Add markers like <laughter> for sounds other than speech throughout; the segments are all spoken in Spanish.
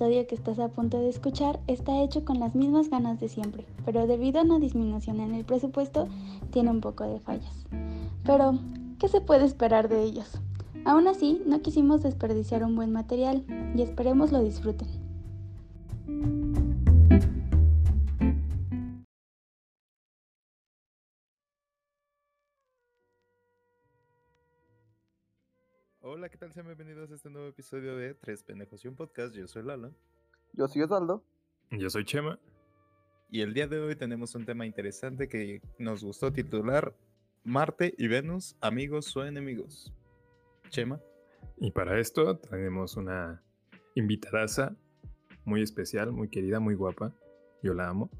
episodio que estás a punto de escuchar está hecho con las mismas ganas de siempre, pero debido a una disminución en el presupuesto, tiene un poco de fallas. Pero, ¿qué se puede esperar de ellos? Aún así, no quisimos desperdiciar un buen material y esperemos lo disfruten. Hola, ¿qué tal? Sean bienvenidos a este nuevo episodio de Tres Pendejos y un Podcast. Yo soy Lalo. Yo soy Osvaldo. Yo soy Chema. Y el día de hoy tenemos un tema interesante que nos gustó titular Marte y Venus, amigos o enemigos. Chema. Y para esto tenemos una invitadaza muy especial, muy querida, muy guapa. Yo la amo.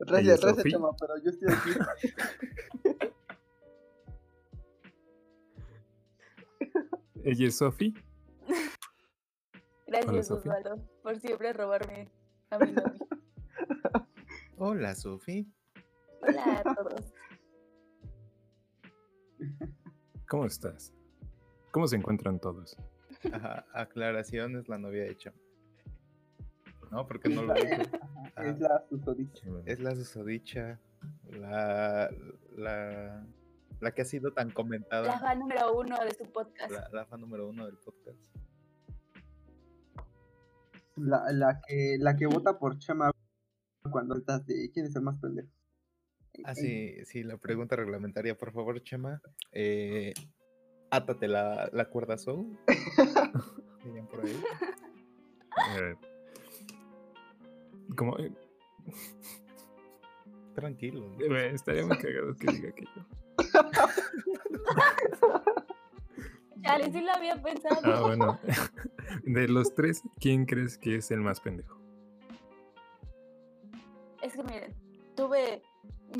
Gracias, gracias, Chema, pero yo estoy aquí. <laughs> Ella es Sofi. Gracias, Osvaldo, por siempre robarme a mi novio. <laughs> Hola, Sofi. Hola a todos. ¿Cómo estás? ¿Cómo se encuentran todos? Ajá, aclaración es la novia de Chema. No, porque no lo dije. Es la susodicha. Es la susodicha. La, la, la que ha sido tan comentada. La fan número uno de su podcast. La, la fan número uno del podcast. La, la, que, la que vota por Chema cuando estás de quién es el más pendejo. Ah, sí, sí, la pregunta reglamentaria, por favor, Chema. Eh, átate la, la cuerda soul. <laughs> Dirían por ahí. Eh, como, eh, Tranquilo. eh, estaría muy cagado que diga aquello. <laughs> Chale, sí lo había pensado. Ah, bueno. <laughs> De los tres, ¿quién crees que es el más pendejo? Es que miren, tuve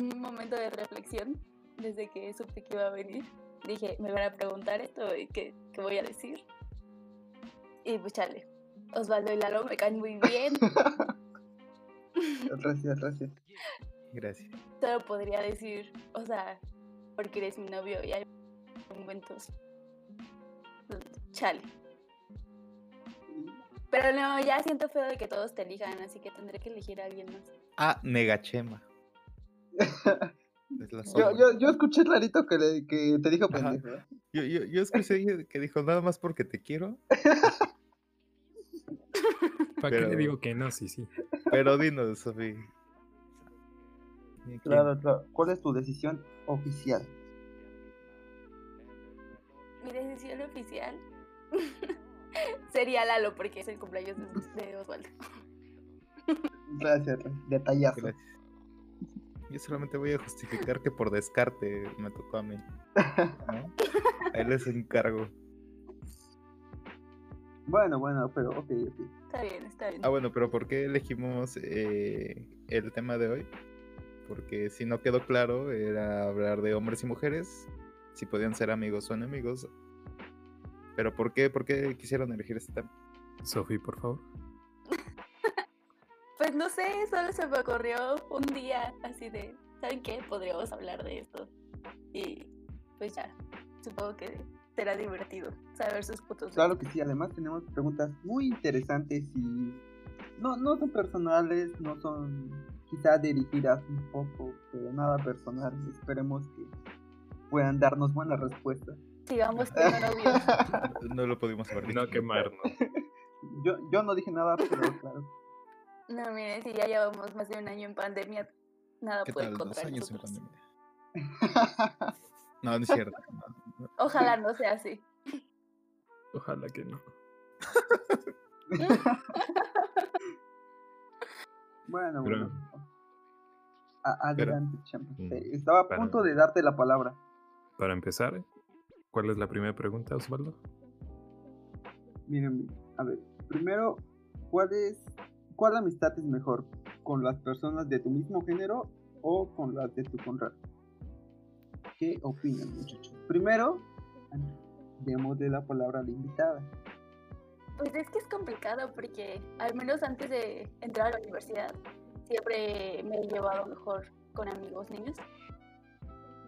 un momento de reflexión desde que supe que iba a venir. Dije, me van a preguntar esto y qué, qué voy a decir. Y pues chale, Osvaldo y Lalo me caen muy bien. <laughs> Gracias, gracias. Gracias. Solo podría decir, o sea, porque eres mi novio y hay momentos. Chale. Pero no, ya siento feo de que todos te elijan, así que tendré que elegir a alguien más. Ah, la Yo, yo, yo escuché clarito que, le, que te dijo pendejo. ¿eh? Yo, yo, yo escuché que dijo nada más porque te quiero. <laughs> ¿Para qué le digo que no? Sí, sí. Pero dinos, Sofi. ¿Quién? Claro, claro. ¿Cuál es tu decisión oficial? Mi decisión oficial <laughs> sería Lalo, porque es el cumpleaños de, de Osvaldo. <laughs> Gracias, detallazo. Gracias. Yo solamente voy a justificar que por descarte me tocó a mí. <laughs> ¿no? Ahí les encargo. Bueno, bueno, pero ok, ok. Está bien, está bien. Ah, bueno, pero ¿por qué elegimos eh, el tema de hoy? Porque si no quedó claro, era hablar de hombres y mujeres, si podían ser amigos o enemigos. Pero ¿por qué, por qué quisieron elegir este tema? Sofi, por favor. <laughs> Pues no sé, solo se me ocurrió un día así de, ¿saben qué? Podríamos hablar de esto. Y pues ya, supongo que será divertido saber sus putos. Claro que sí, además tenemos preguntas muy interesantes y no, no son personales, no son quizá dirigidas un poco, pero nada personal. Esperemos que puedan darnos buenas respuestas. Sigamos. <laughs> No lo pudimos haber dicho. No quemarnos. <laughs> Yo, yo no dije nada, pero claro. No, miren, si ya llevamos más de un año en pandemia, nada ¿Qué puede tal? Dos contra años en pandemia. No, no es cierto. no. Ojalá no sea así. Ojalá que no. <laughs> Bueno, bueno. Adelante, Chama. Mm, Eh, Estaba a para- punto de darte la palabra. Para empezar, ¿cuál es la primera pregunta, Osvaldo? Miren, a ver, primero, ¿cuál es, cuál amistad es mejor? ¿Con las personas de tu mismo género o con las de tu conrad? ¿Qué opinan, muchachos? Primero, démosle la palabra a la invitada. Pues es que es complicado porque al menos antes de entrar a la universidad siempre me he llevado mejor con amigos niños.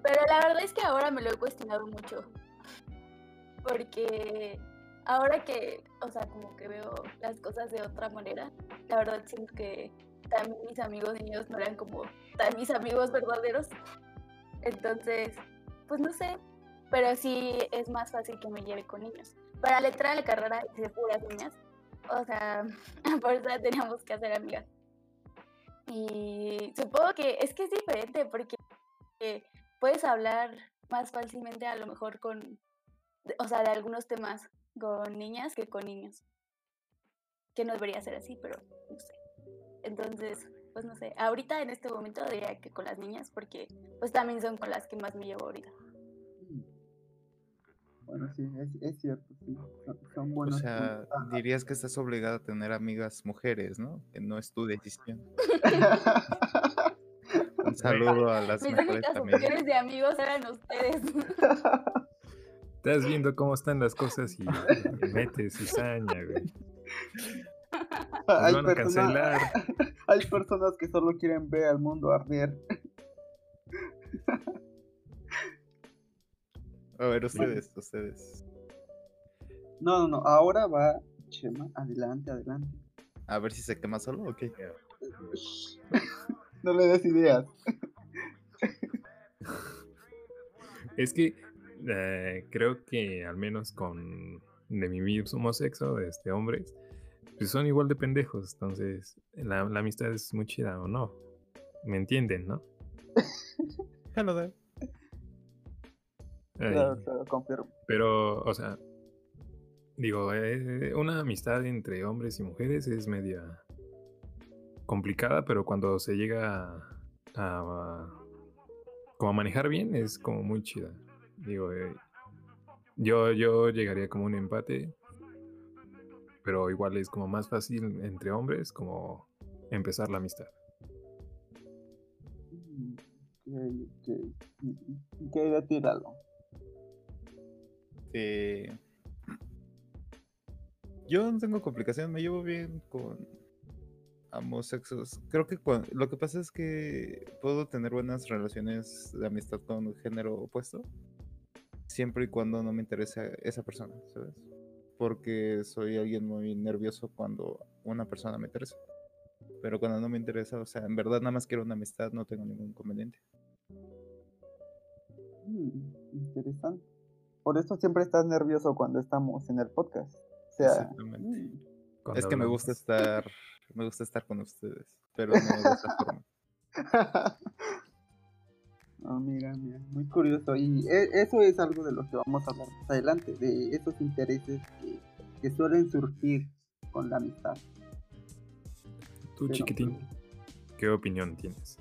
Pero la verdad es que ahora me lo he cuestionado mucho. Porque ahora que, o sea, como que veo las cosas de otra manera, la verdad siento que también mis amigos niños no eran como tan mis amigos verdaderos. Entonces, pues no sé, pero sí es más fácil que me lleve con niños. Para la letra de la carrera de puras niñas, o sea, <laughs> por eso teníamos que hacer amigas. Y supongo que es que es diferente porque puedes hablar más fácilmente a lo mejor con, o sea, de algunos temas con niñas que con niños. Que no debería ser así, pero no sé. Entonces, pues no sé, ahorita en este momento diría que con las niñas porque pues también son con las que más me llevo ahorita. Bueno, sí, es, cierto, sí. Son, buenas. O sea, dirías que estás obligada a tener amigas mujeres, ¿no? Que no es tu decisión. <laughs> Un saludo a las Mis amigas. opciones de amigos eran ustedes. Estás viendo cómo están las cosas y, y metes cizaña, güey. Hay, van a personas, cancelar. <laughs> hay personas que solo quieren ver al mundo arder. A ver, ustedes, ustedes. No, no, no. Ahora va Chema. Adelante, adelante. A ver si se quema solo o qué. <laughs> No le des ideas. <laughs> Es que eh, creo que al menos con de mi mismo sexo, de este hombres, pues son igual de pendejos. Entonces, la, la amistad es muy chida o no. ¿Me entienden, no? <laughs> Hello there. Ay, Claro, claro, confirmo. Pero, o sea, digo, eh, una amistad entre hombres y mujeres es media complicada, pero cuando se llega a, a- como a manejar bien es como muy chida. Digo, eh, yo, yo llegaría como un empate, pero igual es como más fácil entre hombres como empezar la amistad. Mm. ¿Y ¿Qué hay de ti, Eh, Yo no tengo complicación, me llevo bien con ambos sexos. Creo que lo que pasa es que puedo tener buenas relaciones de amistad con un género opuesto, siempre y cuando no me interese esa persona, ¿sabes? Porque soy alguien muy nervioso cuando una persona me interesa. Pero cuando no me interesa, o sea, en verdad nada más quiero una amistad, no tengo ningún inconveniente. Mm, interesante. Por eso siempre estás nervioso cuando estamos en el podcast. O sea, Exactamente. mm, Es que me gusta estar, me gusta estar con ustedes, pero no de esa forma. <laughs> Mira, mira, muy curioso. Y e- eso es algo de lo que vamos a hablar más adelante, de esos intereses que, que suelen surgir con la amistad. Tú, Pero, chiquitín, ¿qué opinión tienes?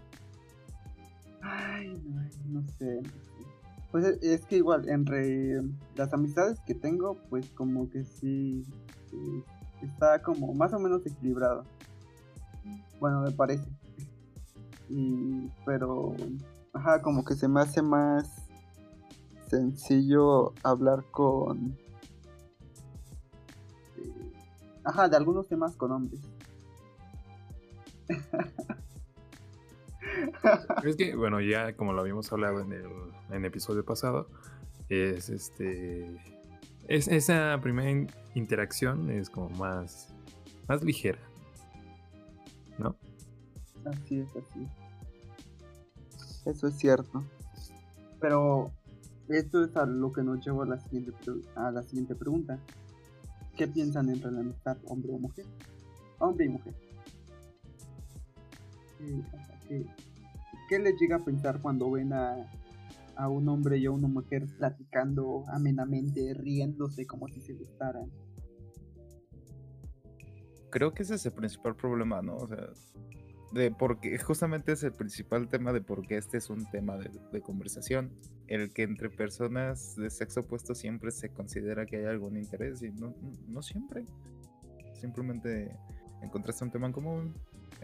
Ay, no, no sé, no sé. Pues es, es que igual, entre las amistades que tengo, pues como que sí, sí, está como más o menos equilibrado. Bueno, me parece. Y, pero, ajá, como que se me hace más sencillo hablar con... eh, Ajá, de algunos temas con hombres. <laughs> Es que, bueno, ya como lo habíamos hablado en el, episodio pasado, es este. Es, esa primera in- interacción es como más, más ligera. ¿No? Así es, así es. Eso es cierto. Pero esto es a lo que nos lleva a la siguiente, a la siguiente pregunta. ¿Qué piensan entre la amistad hombre o mujer? Hombre y mujer. ¿Qué, qué- qué les llega a pensar cuando ven a, a un hombre y a una mujer platicando amenamente, riéndose como si se gustaran? Creo que ese es el principal problema, ¿no? O sea, de porque justamente es el principal tema de por qué este es un tema de, conversación. El que entre personas de sexo opuesto siempre se considera que hay algún interés y no, no siempre. Simplemente encontraste un tema en común,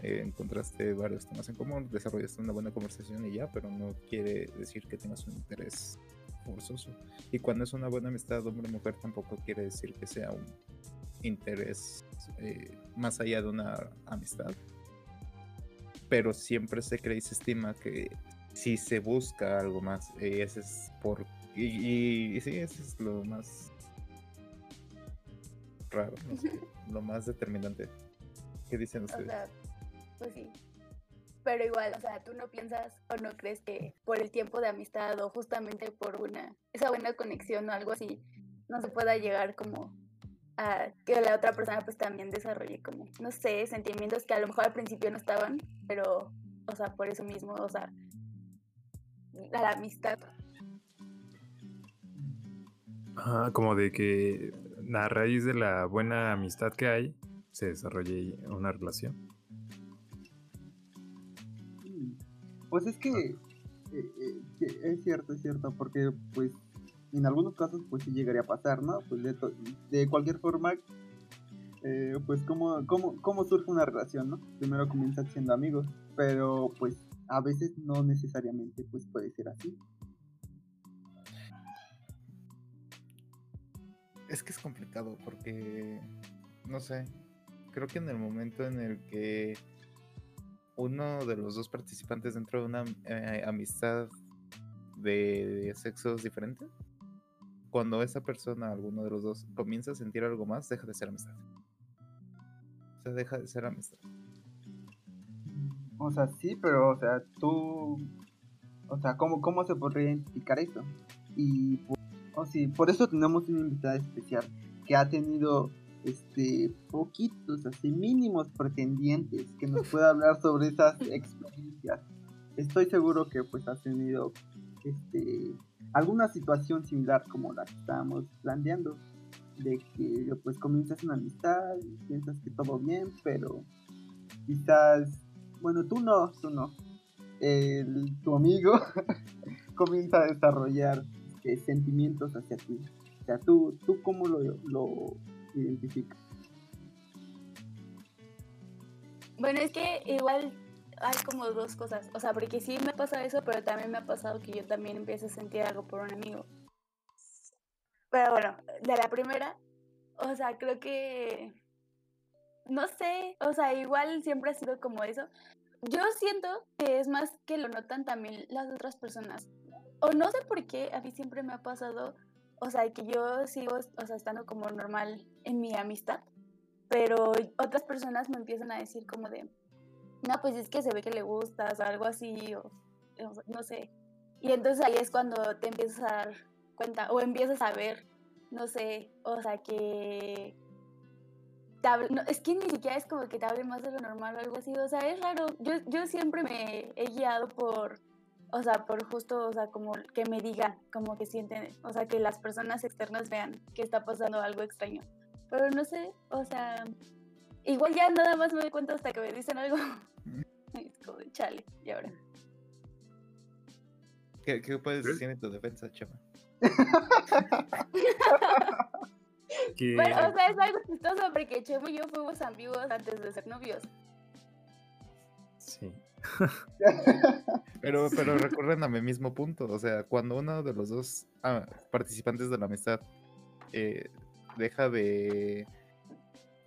eh, encontraste varios temas en común, desarrollaste una buena conversación y ya, pero no quiere decir que tengas un interés forzoso. Y cuando es una buena amistad hombre-mujer tampoco quiere decir que sea un interés eh, más allá de una amistad. Pero siempre se cree y se estima que si se busca algo más, eh, ese es por. Y, y- y sí, ese es lo más. raro, no sé, <laughs> lo más determinante. ¿Qué dicen O ustedes? sea, pues. Pero igual, o sea, tú no piensas o no crees que por el tiempo de amistad o justamente por una esa buena conexión o algo así no se pueda llegar como a que la otra persona pues también desarrolle como, no sé, sentimientos que a lo mejor al principio no estaban, pero, o sea, por eso mismo, o sea, la amistad. Como de que a raíz de la buena amistad que hay, se desarrolle una relación. Pues es que eh, eh, que es cierto, es cierto, porque pues en algunos casos pues sí llegaría a pasar, ¿no? Pues de cualquier forma, eh, pues ¿cómo, cómo, cómo surge una relación, ¿no? Primero comienzan siendo amigos, pero pues a veces no necesariamente pues puede ser así. Es que es complicado porque, no sé, creo que en el momento en el que uno de los dos participantes dentro de una eh, amistad de sexos diferentes, cuando esa persona, alguno de los dos, comienza a sentir algo más, deja de ser amistad. O sea, deja de ser amistad. O sea, sí, pero, o sea, tú, o sea, ¿cómo, cómo se podría identificar eso? Y, por, o sí, por eso tenemos una invitada especial que ha tenido, este, poquitos, así, mínimos pretendientes que nos pueda hablar sobre esas experiencias. Estoy seguro que, pues, has tenido, este, alguna situación similar como la que estábamos planteando, de que, pues, comienzas una amistad piensas que todo bien, pero quizás bueno, tú no, tú no. El- tu amigo <laughs> comienza a desarrollar eh, sentimientos hacia ti. O sea, tú, tú cómo lo identificas. Bueno, es que igual hay como dos cosas. O sea, porque sí me pasa eso, pero también me ha pasado que yo también empiezo a sentir algo por un amigo. Pero bueno, de la primera, o sea, creo que. No sé, o sea, igual siempre ha sido como eso. Yo siento que es más que lo notan también las otras personas. O no sé por qué, a mí siempre me ha pasado, o sea, que yo sigo, o sea, estando como normal en mi amistad pero otras personas me empiezan a decir como de, no, pues es que se ve que le gustas o algo así, o, no sé. Y entonces ahí es cuando te empiezas a dar cuenta, o empiezas a ver, no sé, o sea, que... es que ni siquiera es como que te hable más de lo normal o algo así, o sea, es raro. Yo, yo siempre me he guiado por, o sea, por justo, o sea, como que me digan, como que sienten, o sea, que las personas externas vean que está pasando algo extraño. Pero no sé, o sea, igual ya nada más me doy cuenta hasta que me dicen algo. <laughs> Es como de chale, y ahora. ¿Qué, qué puedes decir en tu defensa, Chema? <laughs> Bueno, o sea, es algo chistoso porque Chemo y yo fuimos amigos antes de ser novios. sí. <laughs> Pero, pero recuerden a mi mismo punto. O sea, cuando uno de los dos ah, participantes de la amistad eh, deja de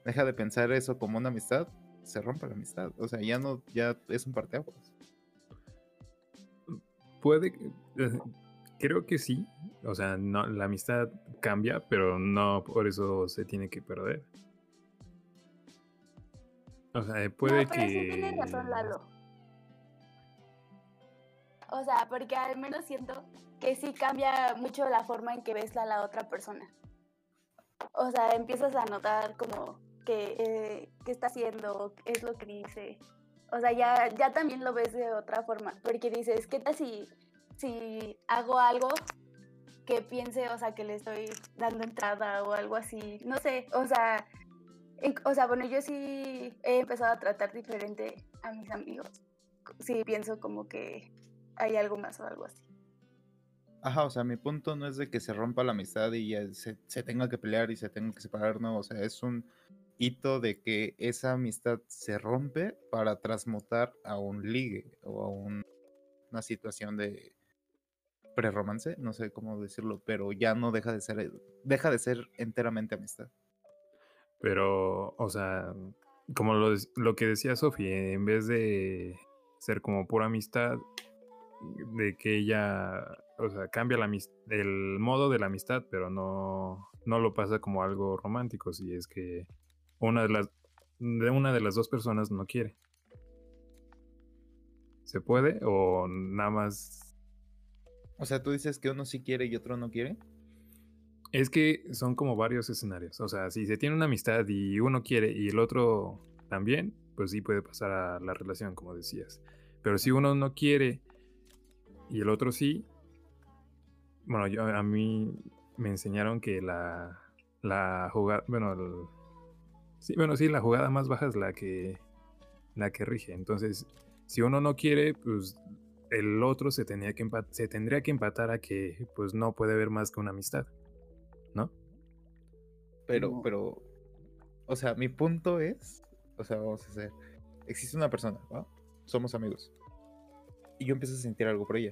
deja de pensar eso como una amistad, se rompe la amistad. O sea, ya no, ya es un parteaguas. Puede, que- eh, creo que sí. O sea, no, la amistad cambia, pero no por eso se tiene que perder. O sea, puede no, pero que. sí tienes razón, Lalo. O sea, porque al menos siento que sí cambia mucho la forma en que ves a la otra persona. O sea, empiezas a notar como que eh, qué está haciendo, qué es lo que dice. O sea, ya, ya también lo ves de otra forma. Porque dices, ¿qué tal si, si hago algo que piense, o sea, que le estoy dando entrada o algo así? No sé, o sea, o sea, bueno, yo sí he empezado a tratar diferente a mis amigos. Sí, pienso como que hay algo más o algo así. Ajá, o sea, mi punto no es de que se rompa la amistad y ya se, se tenga que pelear y se tenga que separar, no. O sea, es un hito de que esa amistad se rompe para transmutar a un ligue o a un- una situación de prerromance, no sé cómo decirlo, pero ya no deja de ser, deja de ser enteramente amistad. Pero, o sea, como lo, lo que decía Sofi, en vez de ser como pura amistad, de que ella, o sea, cambia la el modo de la amistad, pero no, no lo pasa como algo romántico si es que una de las de una de las dos personas no quiere. ¿Se puede o nada más? O sea, tú dices que uno sí quiere y otro no quiere. Es que son como varios escenarios. O sea, si se tiene una amistad y uno quiere y el otro también, pues sí puede pasar a la relación, como decías. Pero si uno no quiere y el otro sí, bueno, yo, a mí me enseñaron que la, la jugada, bueno, sí, bueno, sí, la jugada más baja es la que, la que rige. Entonces, si uno no quiere, pues el otro se, tenía que se tendría que empatar a que pues no puede haber más que una amistad, ¿no? Pero, pero, o sea, mi punto es, o sea, vamos a hacer, existe una persona, ¿va? Somos amigos. Y yo empiezo a sentir algo por ella.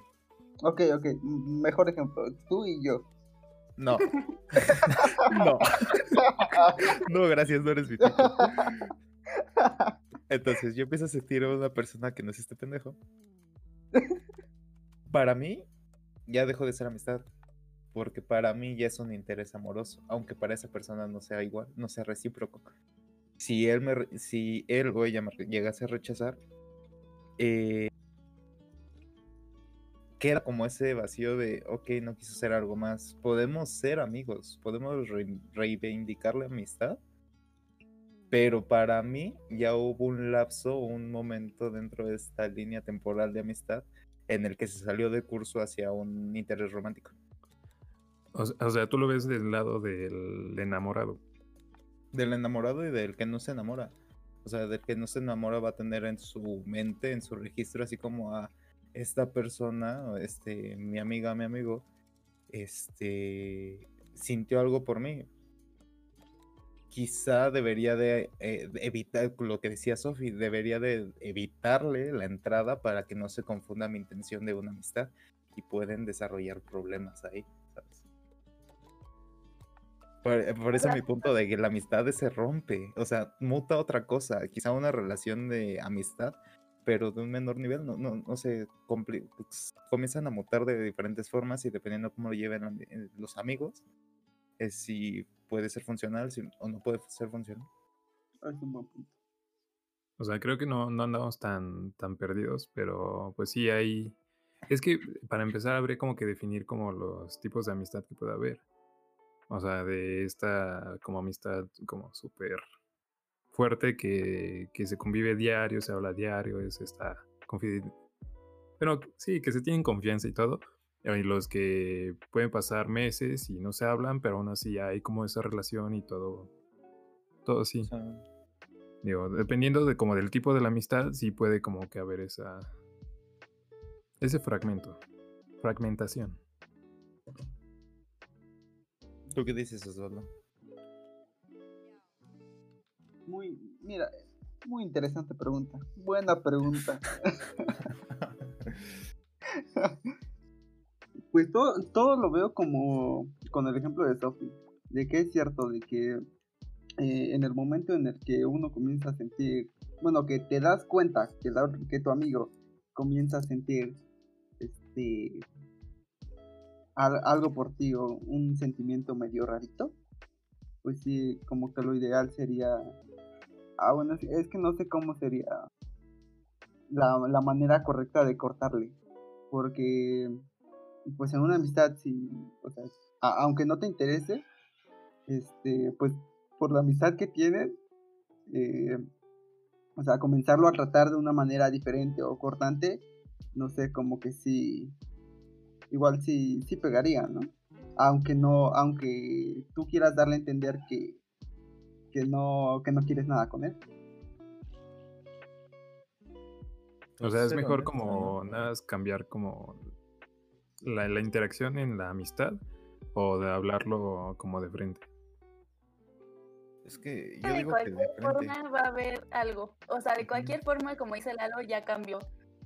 Ok, ok, mejor ejemplo, tú y yo. No. <laughs> no. no, gracias, no eres mi tipo. Entonces yo empiezo a sentir a una persona que no es este pendejo. Para mí, ya dejó de ser amistad. Porque para mí ya es un interés amoroso. Aunque para esa persona no sea igual, no sea recíproco. Si él, me, si él o ella me llegase a rechazar, eh, queda como ese vacío de, ok, no quiso hacer algo más. Podemos ser amigos, podemos reivindicar la amistad, pero para mí ya hubo un lapso, un momento dentro de esta línea temporal de amistad en el que se salió de curso hacia un interés romántico. O sea, tú lo ves del lado del enamorado. Del enamorado y del que no se enamora. O sea, del que no se enamora va a tener en su mente, en su registro, así como a esta persona, este, mi amiga, mi amigo, este, sintió algo por mí. Quizá debería de, eh, evitar lo que decía Sofi, debería de evitarle la entrada para que no se confunda mi intención de una amistad y pueden desarrollar problemas ahí, Por, eso mi punto de que la amistad se rompe, o sea, muta otra cosa, quizá una relación de amistad, pero de un menor nivel, no, no, no se comienzan a mutar de diferentes formas y dependiendo cómo lo lleven eh, los amigos, es si puede ser funcional o no puede ser funcional. O sea, creo que no, no andamos tan, tan perdidos, pero pues sí hay... Es que para empezar habría como que definir como los tipos de amistad que puede haber. O sea, de esta como amistad como súper fuerte que, que, se convive diario, se habla diario, es esta confidencial. Pero sí, que se tienen confianza y todo. Hay los que pueden pasar meses y no se hablan, pero aún así hay como esa relación y todo. Todo así. Digo, dependiendo de como del tipo de la amistad, sí puede como que haber esa. ese fragmento. Fragmentación. ¿Tú qué dices, Osvaldo? Muy, mira, muy interesante pregunta. Buena pregunta. <laughs> Pues todo, todo lo veo como con el ejemplo de Sophie, de que es cierto, de que eh, en el momento en el que uno comienza a sentir, bueno, que te das cuenta que, que tu amigo comienza a sentir este algo por ti o un sentimiento medio rarito, pues sí, como que lo ideal sería, ah, bueno, es que no sé cómo sería la, la manera correcta de cortarle, porque pues en una amistad, si, o sea, aunque no te interese, este, pues por la amistad que tienen, eh, o sea, comenzarlo a tratar de una manera diferente o cortante, no sé, como que sí, igual sí, sí pegaría, ¿no? Aunque no, aunque tú quieras darle a entender que, que no, que no quieres nada con él. O sea, es mejor como nada, cambiar como la, la, interacción en la amistad o de hablarlo como de frente? Es que yo de digo cualquier forma va a haber algo. O sea, de cualquier forma, como dice Lalo, ya cambió.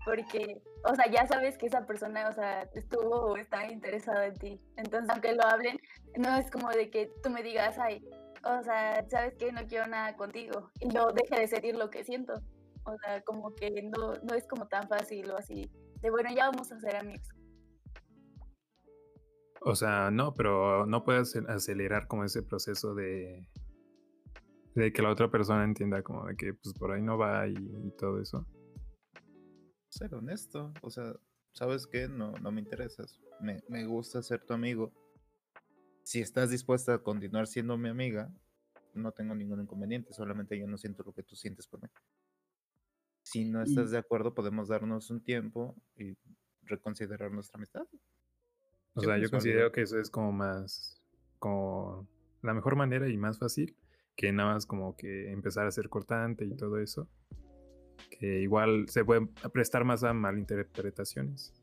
Porque, o sea, ya sabes que esa persona, o sea, estuvo o está interesada en ti. Entonces, aunque lo hablen, no es como de que tú me digas, ay, o sea, sabes que no quiero nada contigo. Y yo deje de sentir lo que siento. O sea, como que no, no es como tan fácil o así. De bueno, ya vamos a ser amigos. O sea, no, pero no puedes acel- acelerar como ese proceso de, de que la otra persona entienda como de que pues por ahí no va y, y todo eso. Ser honesto. O sea, ¿sabes qué? No, no me interesas. Me, me gusta ser tu amigo. Si estás dispuesta a continuar siendo mi amiga, no tengo ningún inconveniente. Solamente yo no siento lo que tú sientes por mí. Si no Y- estás de acuerdo, podemos darnos un tiempo y reconsiderar nuestra amistad. O Yo sea, yo considero algo- que eso es como más, como la mejor manera y más fácil que nada más como que empezar a ser cortante y todo eso. Que igual se puede prestar más a malinterpretaciones.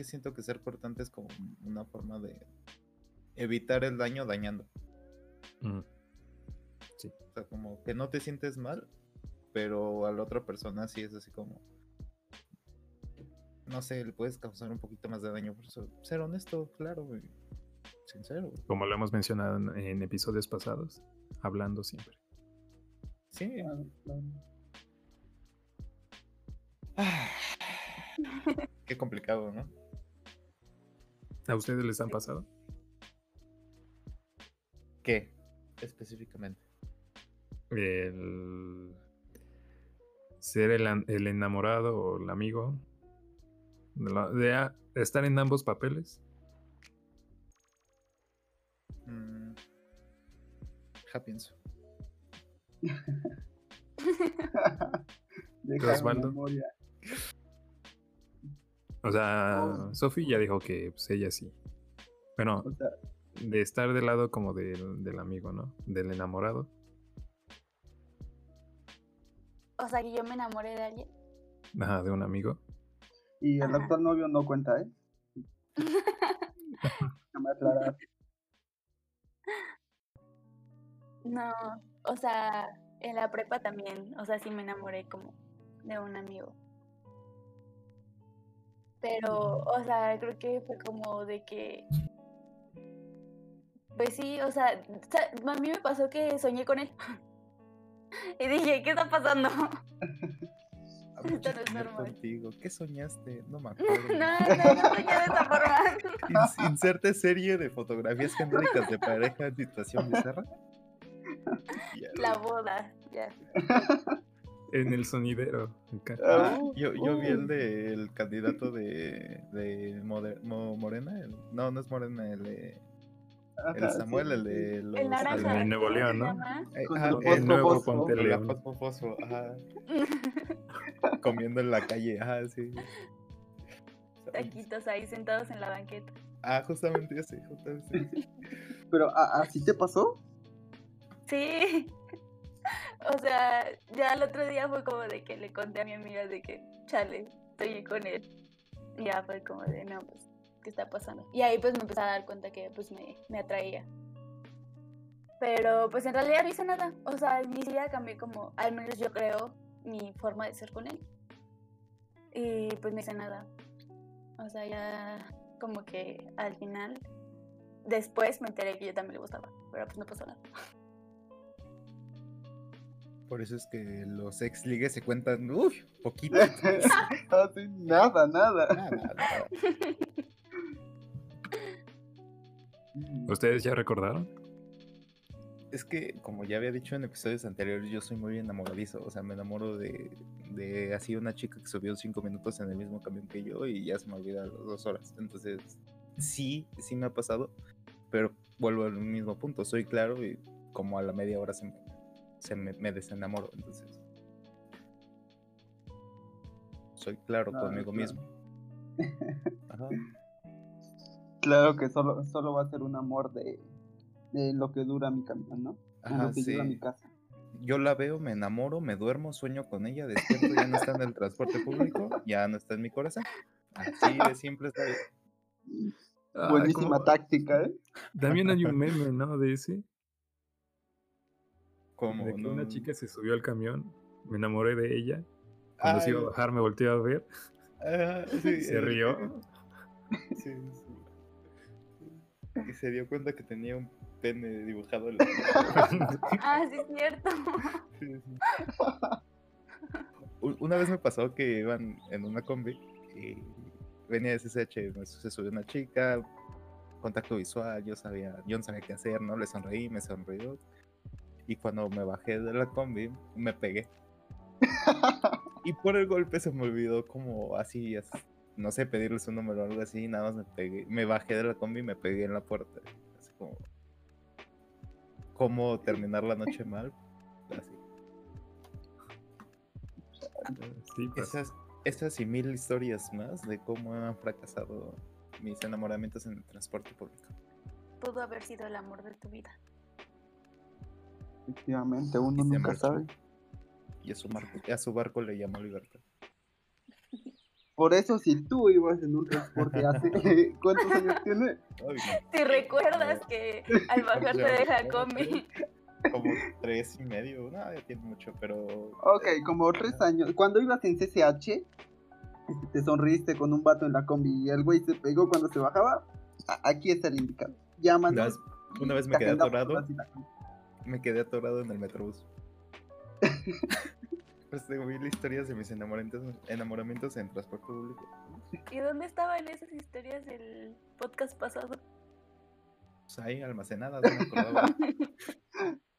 Que siento que ser cortante es como una forma de evitar el daño dañando. Ujú. O sea, como que no te sientes mal, pero a la otra persona sí es así como. No sé, le puedes causar un poquito más de daño. Por eso, ser honesto, claro, y sincero. Como lo hemos mencionado en, en episodios pasados, hablando siempre. Sí. Claro, claro. Qué complicado, ¿no? ¿A ustedes les han pasado? ¿Qué? Específicamente. El ser el, an- el enamorado o el amigo. De, la- de a- de estar en ambos papeles. Mm, Ja, pienso. <laughs> Deja Osvaldo? memoria. O sea, Oh. Sophie ya dijo que pues, ella sí. Bueno, O sea, de estar del lado como del, del amigo, ¿no? Del enamorado. O sea, que yo me enamoré de alguien. Ajá, de un amigo. y el Ajá. actual novio no cuenta, ¿eh? <laughs> No, o sea, en la prepa también, o sea, sí me enamoré como de un amigo. Pero, o sea, creo que fue como de que, pues sí, o sea, a mí me pasó que soñé con él. <laughs> Y dije, ¿qué está pasando? <laughs> Esto no es normal. contigo. ¿Qué soñaste? No me <laughs> No, acuerdo. no, no soñé de esa forma. Ins- inserte serie de fotografías genéricas de pareja en situación bizarra. La boda, ya. En el sonidero. Ah, Uh, yo, yo vi el uh. del candidato <laughs> de, de Mo- Morena. el- no, no es Morena, el de. El Samuel, sí, el de los. El naranja. de Nuevo ¿cómo se León, ¿no? Eh, ajá, el El nuevo fosfo, Ponte con la León. fosfofoso, ajá, <laughs> comiendo en la calle, ajá, sí. Taquitos ahí sentados en la banqueta. Ah, justamente ese, justamente ese. <laughs> Pero, ¿a- ¿así te pasó? Sí. O sea, ya el otro día fue como de que le conté a mi amiga de que, chale, estoy con él. Y ya fue como de, no, pues, ¿qué está pasando? Y ahí pues me empecé a dar cuenta que pues me, me atraía. Pero pues en realidad no hice nada. O sea, ni siquiera cambié como, al menos yo creo, mi forma de ser con él. Y pues no hice nada. O sea, ya como que al final, después me enteré que yo también le gustaba. Pero pues no pasó nada. <laughs> Por eso es que los ex ligues se cuentan, uff, poquito. <laughs> Así, nada, nada. Nada, nada. <laughs> ¿Ustedes ya recordaron? Es que, como ya había dicho en episodios anteriores, yo soy muy enamoradizo. O sea, me enamoro de, de así una chica que subió cinco minutos en el mismo camión que yo y ya se me olvida las dos horas. Entonces, sí, sí me ha pasado. Pero vuelvo al mismo punto. Soy claro y como a la media hora se me, se me, me desenamoro. Entonces, soy claro conmigo claro. mismo. <laughs> Ajá. Claro que solo, solo va a ser un amor de, de lo que dura mi camión, ¿no? Ajá, lo que llega a sí. mi casa. Yo la veo, me enamoro, me duermo, sueño con ella, despierto, ya no está en el transporte público, ya no está en mi corazón. Así de simple está. Ah, Buenísima táctica, ¿eh? También hay un meme, ¿no? De ese. Como De que no. una chica se subió al camión, me enamoré de ella. Cuando se iba a Ay, bajar me volteé a ver. ah, sí, <laughs> Se el- rió. <laughs> Sí, sí. Y se dio cuenta que tenía un pene dibujado en la <laughs> Ah, sí, es cierto. Sí, Una vez me pasó que iban en una combi y venía de CCH, se subió una chica, contacto visual, yo sabía, yo no sabía qué hacer, ¿no? Le sonreí, me sonrió. Y cuando me bajé de la combi, me pegué. <laughs> Y por el golpe se me olvidó como así, as- no sé, pedirle su número o algo así, nada más me pegué. Me bajé de la combi y me pegué en la puerta. Así como... ¿Cómo terminar la noche mal? Así. Sí, pues. Esas, esas y mil historias más de cómo han fracasado mis enamoramientos en el transporte público. Pudo haber sido el amor de tu vida. Efectivamente, uno nunca marchó. sabe. Y a su, marco- a su barco le llamó libertad. Por eso, si tú ibas en un transporte hace. <laughs> ¿Cuántos años tiene? Si recuerdas que al bajarte de la combi, como tres y medio, no, ya tiene mucho, pero... Ok, como tres años. Cuando ibas en CCH, te sonriste con un vato en la combi y el güey se pegó cuando se bajaba. Aquí está el indicado. Llámanos. Una vez- me quedé atorado. Me quedé atorado en el metrobús. <laughs> pues tengo mil historias de mis enamoramientos, enamoramientos en transporte público. ¿y dónde estaban esas historias del podcast pasado? Pues ahí almacenadas, no me acordaba. <laughs>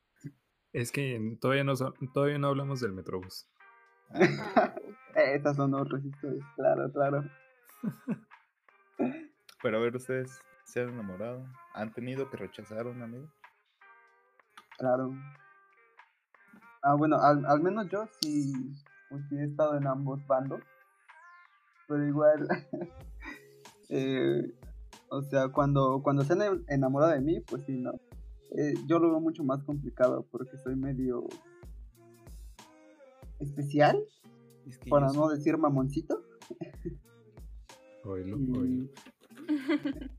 Es que todavía no, todavía no hablamos del Metrobús. Ah, <laughs> Estas son otras historias, claro, claro. pero a ver, ¿ustedes se han enamorado? ¿Han tenido que rechazar a un amigo? Claro. Ah, bueno, al, al menos yo sí, pues sí he estado en ambos bandos. Pero igual, <laughs> eh, o sea, cuando, cuando se han en- enamorado de mí, pues sí, no. Eh, yo lo veo mucho más complicado porque soy medio especial, Es que para no decir mamoncito. Oílo, Y, oílo. <laughs>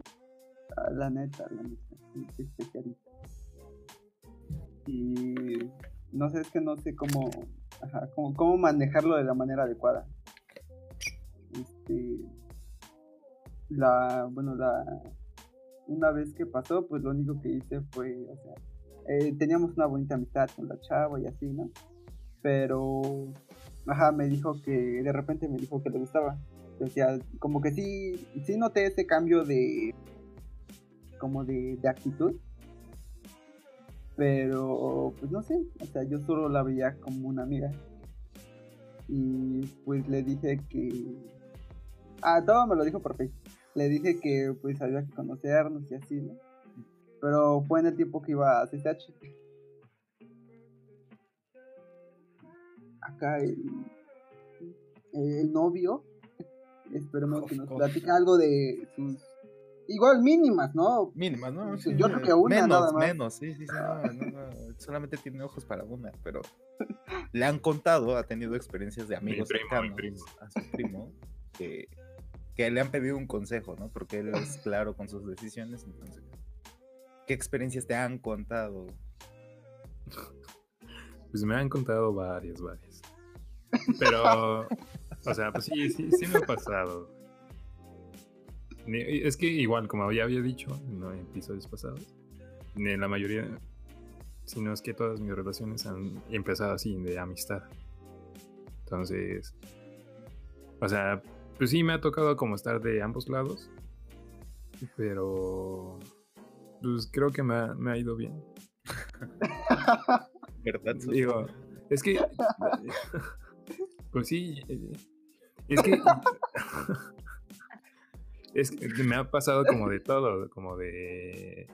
Ah, la neta, la neta, especialista. Y no sé, es que no sé cómo, cómo manejarlo de la manera adecuada. Este, la, bueno, la, una vez que pasó, pues lo único que hice fue, o sea, eh, teníamos una bonita amistad con la chava y así, ¿no? Pero, ajá, me dijo que, de repente me dijo que le gustaba. O sea, como que sí, sí noté ese cambio de, como de, de actitud. Pero, pues no sé, o sea, yo solo la veía como una amiga. Y pues le dije que... Ah, todo me lo dijo por Facebook. Le dije que pues había que conocernos y así, ¿no? Pero fue en el tiempo que iba a CCH. Acá el, el novio, esperemos que nos platique algo de sus... Igual mínimas, ¿no? Mínima, ¿no? Sí, yo creo que una menos, nada más. menos, sí, sí, sí, no, no, no, solamente tiene ojos para una, pero le han contado, ha tenido experiencias de amigos primo, mi cercanos primo. a su primo que, que le han pedido un consejo, ¿no? Porque él es claro con sus decisiones, entonces, ¿qué experiencias te han contado? Pues me han contado varias, varias. Pero, o sea, pues sí, sí, sí me ha pasado. Es que igual, como ya había dicho en episodios pasados, en la mayoría, si no es que todas mis relaciones han empezado así, de amistad. Entonces, o sea, pues sí me ha tocado como estar de ambos lados, pero pues creo que me ha, me ha ido bien. <laughs> ¿Verdad? Digo, es que. <laughs> Pues sí. eh, Es que. <laughs> Es que me ha pasado como de todo, como de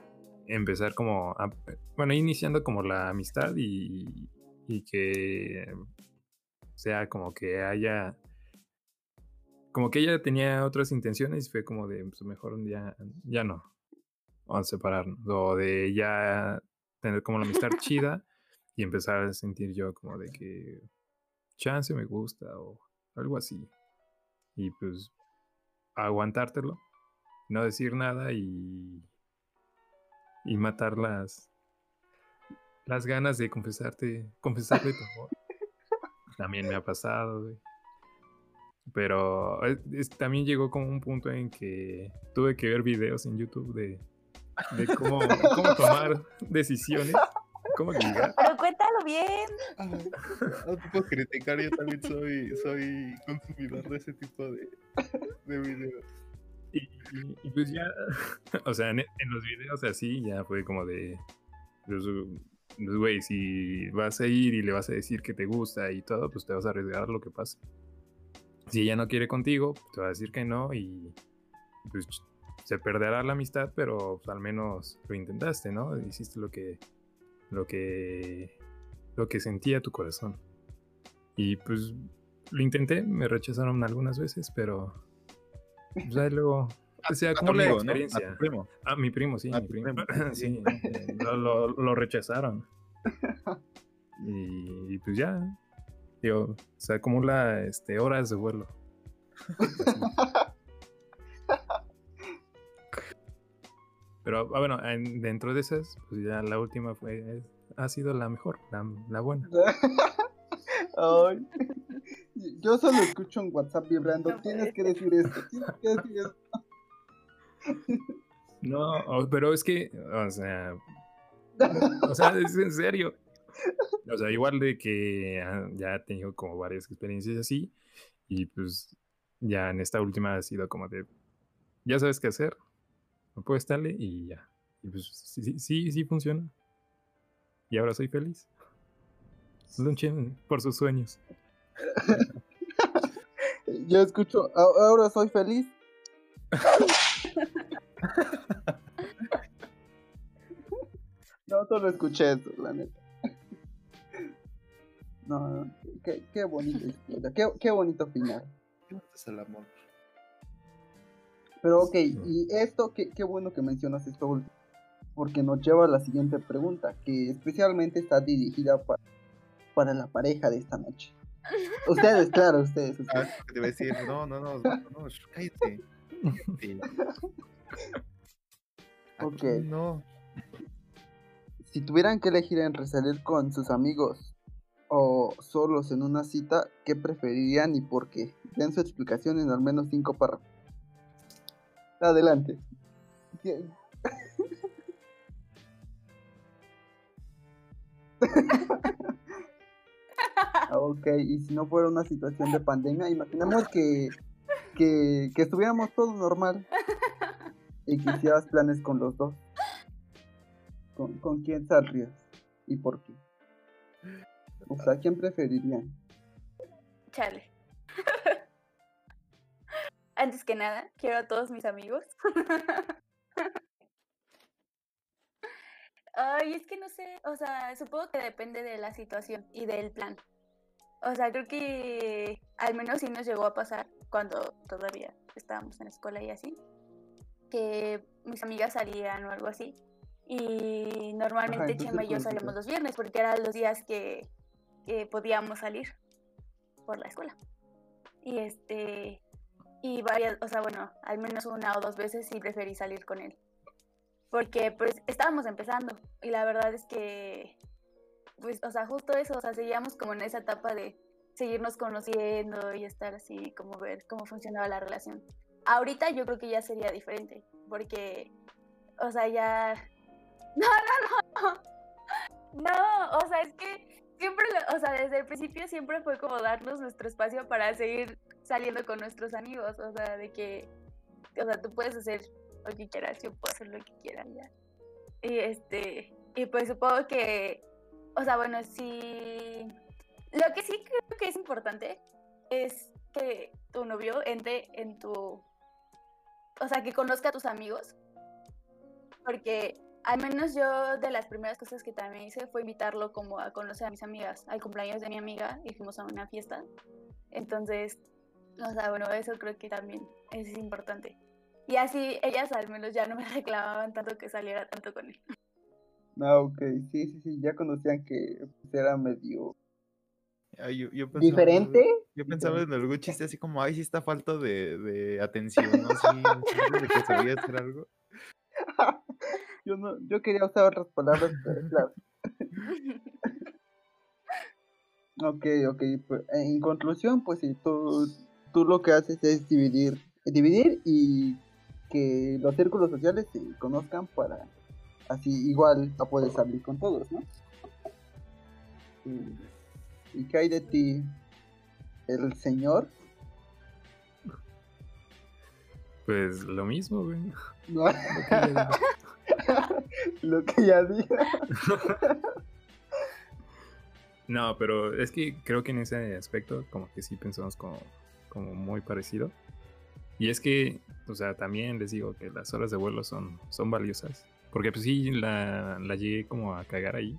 empezar como, a- bueno, iniciando como la amistad y, y que sea como que haya, como que ella tenía otras intenciones y fue como de, pues mejor un día, ya no, a separarnos, o de ya tener como la amistad <laughs> chida y empezar a sentir yo como de que chance me gusta o algo así. Y pues aguantártelo, no decir nada y, y matar las, las ganas de confesarte, confesarle tu amor. <laughs> También me ha pasado, güey. Pero es- es- también llegó como un punto en que tuve que ver videos en YouTube de, de cómo, cómo tomar <laughs> decisiones, cómo ligar. Bien. Ah, no te puedo criticar, yo también soy, soy consumidor de ese tipo de, de videos. Y, y- y pues ya, <laughs> o sea, en, en los videos así ya fue como de, pues, pues, güey, si vas a ir y le vas a decir que te gusta y todo, pues te vas a arriesgar lo que pase. Si ella no quiere contigo, te va a decir que no y pues se perderá la amistad, pero pues, al menos lo intentaste, ¿no? Hiciste lo que, lo que, lo que sentía tu corazón. Y pues lo intenté, me rechazaron algunas veces, pero pues ahí luego <laughs> se A tu acumula amigo, ¿no? A experiencia. tu primo. Ah, mi primo, sí, A mi primo. primo. <laughs> sí, lo, lo- lo rechazaron. Y, <laughs> y pues ya, digo, se acumula este, horas de vuelo. Pero ah, bueno, en- dentro de esas, pues ya la última fue, ha sido la mejor, la, la buena. Ay. Yo solo escucho un WhatsApp vibrando. Tienes que decir esto. Tienes que decir esto. No, pero es que, o sea, o sea, es en serio. O sea, igual de que ah, ya he tenido como varias experiencias así, y pues ya en esta última ha sido como de, ya sabes qué hacer, no puedes darle y ya. Y pues sí, sí funciona. Y ahora soy feliz. Luchen por sus sueños. Yo escucho. "A- Ahora soy feliz. No, solo escuché eso, la neta. No, no, qué, qué bonita historia. Qué, qué bonito final. Es el amor. Pero ok, y esto, qué, qué bueno que mencionas esto último, porque nos lleva a la siguiente pregunta, que especialmente está dirigida para, para la pareja de esta noche. <laughs> Ustedes, claro, ustedes. Ah, ustedes. te iba a decir, no, no, no, no, cállate. Sí. Ok. No. Si tuvieran que elegir entre salir con sus amigos o solos en una cita, ¿qué preferirían y por qué? Den su explicación en al menos cinco párrafos. Adelante. ¿Qué- <laughs> Ok, y si no fuera una situación de pandemia, imaginemos que, que, estuviéramos todos normal y que hicieras planes con los dos. ¿Con, con quién saldrías? ¿Y por qué? O sea, ¿quién preferirían? Chale. <laughs> Antes que nada, quiero a todos mis amigos. <laughs> Ay, es que no sé, o sea, supongo que depende de la situación y del plan. O sea, creo que al menos sí nos llegó a pasar cuando todavía estábamos en la escuela y así, que mis amigas salían o algo así. Y normalmente Chema y yo salíamos los viernes porque eran los días que, que podíamos salir por la escuela. Y este, y varias, o sea, bueno, al menos una o dos veces sí preferí salir con él. Porque pues estábamos empezando y la verdad es que, pues, o sea, justo eso, o sea, seguíamos como en esa etapa de seguirnos conociendo y estar así, como ver cómo funcionaba la relación. Ahorita yo creo que ya sería diferente, porque, o sea, ya... <laughs> No, no, no. No, o sea, es que siempre, o sea, desde el principio siempre fue como darnos nuestro espacio para seguir saliendo con nuestros amigos, o sea, de que, o sea, tú puedes hacer lo que quieras, yo puedo hacer lo que quiera, ya. Y este, y pues supongo que, o sea, bueno, sí, lo que sí creo que es importante es que tu novio entre en tu, o sea, que conozca a tus amigos, porque al menos yo de las primeras cosas que también hice fue invitarlo como a conocer a mis amigas, al cumpleaños de mi amiga y fuimos a una fiesta. Entonces, o sea, bueno, eso creo que también es importante. Y así ellas al menos ya no me <laughs> reclamaban tanto que saliera tanto con él. Ah, ok, sí, sí, sí, ya conocían que pues, era medio Ay, yo, yo pensaba- diferente. Yo pensaba en algún chiste así como, ay, sí está falta de, de atención, ¿no? Sí, de que sabía hacer algo. <laughs> Yo no, yo quería usar otras palabras, pero claro. <laughs> Ok, ok. Pues, en conclusión, pues sí, tú, tú lo que haces es dividir, dividir y que los círculos sociales se conozcan para así igual a poder salir con todos, ¿no? ¿Y qué hay de ti? ¿El señor? Pues lo mismo, güey. No. Lo que ya dije. <laughs> <laughs> No, pero es que creo que en ese aspecto como que sí pensamos como, como muy parecido. Y es que, o sea, también les digo que las horas de vuelo son, son valiosas. Porque pues sí, la, la llegué como a cagar ahí.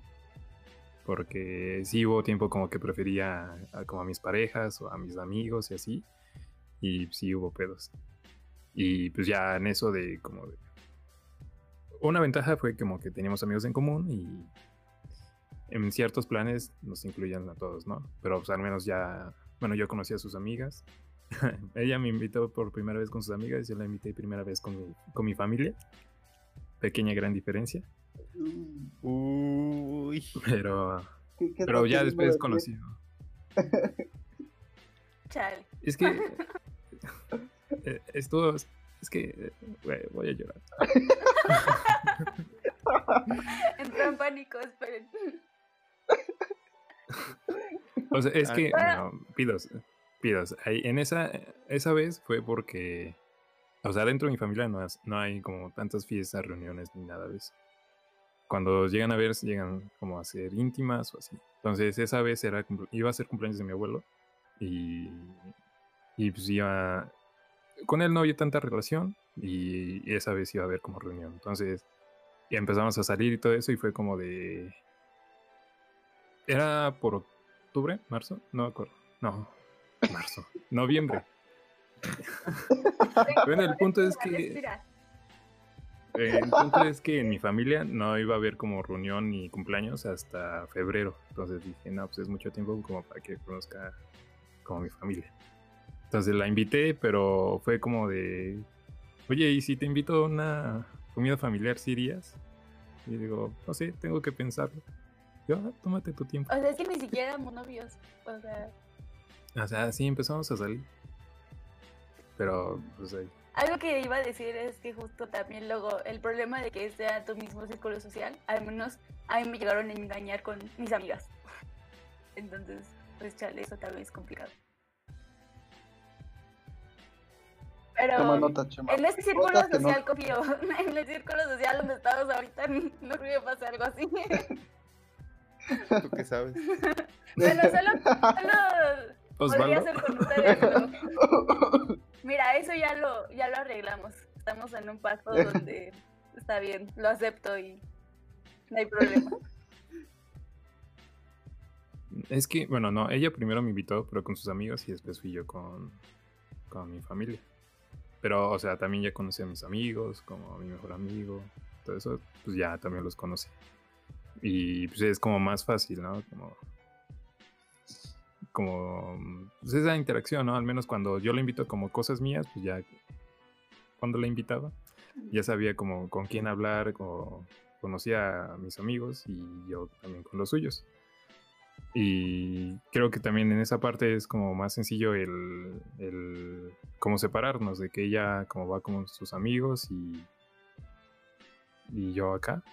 Porque sí hubo tiempo como que prefería a, como a mis parejas o a mis amigos y así. Y sí hubo pedos. Y pues ya en eso de como de... Una ventaja fue como que teníamos amigos en común y en ciertos planes nos incluían a todos, ¿no? Pero pues al menos ya, bueno, yo conocí a sus amigas. <laughs> Ella me invitó por primera vez con sus amigas, yo la invité primera vez con mi, con mi familia. Pequeña gran diferencia. Uy. Pero, ¿Qué- qué pero ya después decir? conocido. Chale. Es que eh, estuvo, es que eh, voy a llorar. <laughs> Entró en pánico, esperen. O sea, es que, bueno, pidos, pidos. ahí- en esa, esa vez fue porque, o sea, dentro de mi familia no, no hay como tantas fiestas, reuniones ni nada de eso. Cuando llegan a ver, llegan como a ser íntimas o así. Entonces, esa vez era, iba a ser cumpleaños de mi abuelo y, y pues iba, con él no había tanta relación y esa vez iba a haber como reunión. Entonces, empezamos a salir y todo eso y fue como de... Era por octubre, marzo, no me acuerdo. No, marzo, noviembre. <laughs> Bueno, el punto es que- el punto es que en mi familia no iba a haber como reunión ni cumpleaños hasta febrero. Entonces dije, no, pues es mucho tiempo como para que conozca como mi familia. Entonces la invité, pero fue como de, oye, ¿y si te invito a una comida familiar, sí irías? Y digo, no sé, tengo que pensarlo. Yo, "Ah, tómate tu tiempo. O sea, es que ni siquiera éramos novios. O sea, O sea, sí empezamos a salir. Pero, pues ahí. algo que iba a decir es que justo también luego el problema de que sea tu mismo círculo social, al menos a mí me llegaron a engañar con mis amigas. Entonces, pues chale, eso tal vez es complicado. Pero Toma nota, Chema. en ese círculo Notas que no- social confío. <laughs> En el círculo social donde estamos ahorita no creo que pase algo así. ¿Tú qué sabes? <laughs> bueno, solo, solo podría ser con ustedes, pero <laughs> Mira, eso ya lo, ya lo arreglamos. Estamos en un pacto <laughs> donde está bien, lo acepto y no hay problema. Es que, bueno, no, ella primero me invitó, pero con sus amigos y después fui yo con, con mi familia. Pero, o sea, también ya conocí a mis amigos, como a mi mejor amigo, todo eso, pues ya también los conocí. Y pues es como más fácil, ¿no? Como, como pues esa interacción, ¿no? Al menos cuando yo la invito como cosas mías, pues ya cuando la invitaba, ya sabía como con quién hablar, o conocía a mis amigos y yo también con los suyos. Y creo que también en esa parte es como más sencillo el, el cómo separarnos, de que ella como va con sus amigos y, y yo acá.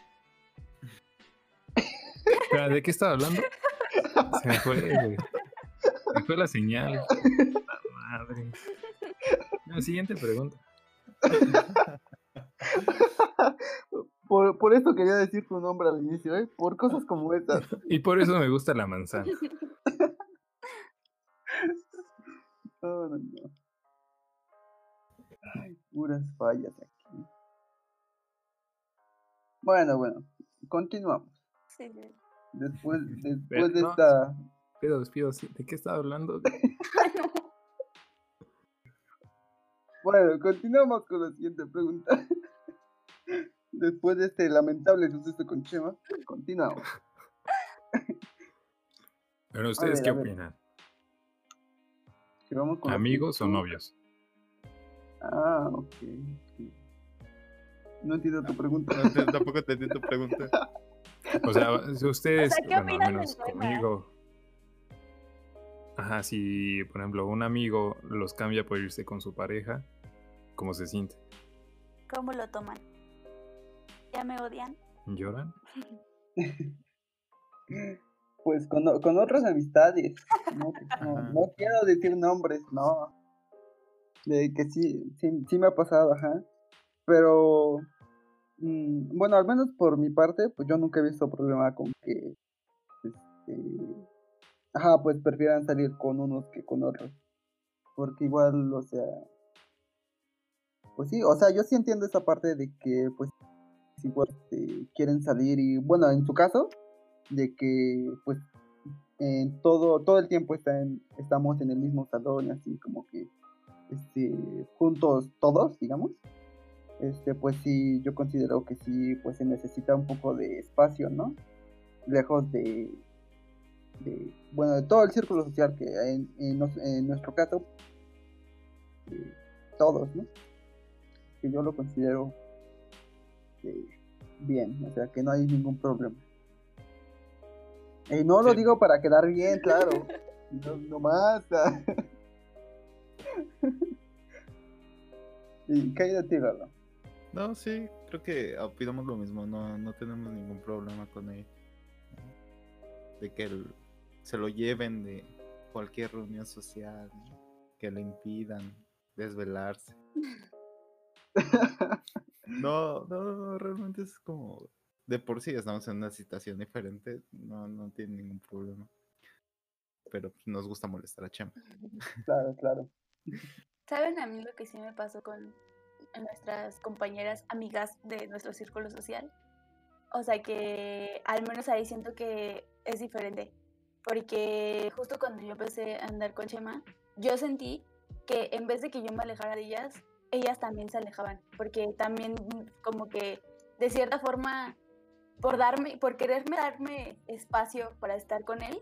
<laughs> ¿De qué estaba hablando? Se me fue, fue la señal. La madre. La siguiente pregunta. Por, por eso quería decir tu nombre al inicio, ¿eh? Por cosas como estas. Y por eso me gusta la manzana. No, no, no. Ay, puras fallas aquí. Bueno, bueno. Continuamos. Sí. Después, después de no, esta... Pido, despido, sí. ¿de qué estaba hablando? <laughs> Bueno, continuamos con la siguiente pregunta. <laughs> Después de este lamentable suceso con Chema, continuamos. <laughs> Pero ustedes ver, qué opinan? Con ¿Amigos o novios? Ah, ok. ok. No entiendo tu pregunta. No, te- tampoco te di tu pregunta. O sea, si ustedes, ¿qué bueno, al opinan menos conmigo. Ajá, si por ejemplo un amigo los cambia por irse con su pareja, ¿cómo se siente? ¿Cómo lo toman? ¿Ya me odian? ¿Lloran? <laughs> pues con, con otras amistades. No, <laughs> no, Ajá. no quiero decir nombres, no. De que sí, sí, sí me ha pasado, ajá. Pero, mm, bueno, al menos por mi parte, pues yo nunca he visto problema con que, este, ajá, pues prefieran salir con unos que con otros. Porque igual, o sea, pues sí, o sea, yo sí entiendo esa parte de que, pues, igual este, quieren salir y, bueno, en su caso, de que, pues, en todo, todo el tiempo está en- estamos en el mismo salón, así como que, este, juntos todos, digamos. Este, pues sí, yo considero que sí, pues se necesita un poco de espacio, ¿no? Lejos de, de bueno, de todo el círculo social que hay en, en en nuestro caso, eh, todos, ¿no? Que yo lo considero eh, bien, o sea, que no hay ningún problema. Y no lo digo para quedar bien, claro. <laughs> No, no más. ah. <laughs> ¿Y qué hay de ti, Lalo? No, sí, creo que opinamos lo mismo, no, no tenemos ningún problema con él. De que el- se lo lleven de cualquier reunión social, ¿no? que le impidan desvelarse. <laughs> No, no, no, realmente es como de por sí estamos en una situación diferente, no, no tiene ningún problema. Pero pues, nos gusta molestar a Chema. Claro, claro. ¿Saben a mí lo que sí me pasó con nuestras compañeras amigas de nuestro círculo social? O sea que al menos ahí siento que es diferente. Porque justo cuando yo empecé a andar con Chema, yo sentí que en vez de que yo me alejara de ellas, ellas también se alejaban. Porque también mm, como que de cierta forma, por darme, por quererme darme espacio para estar con él,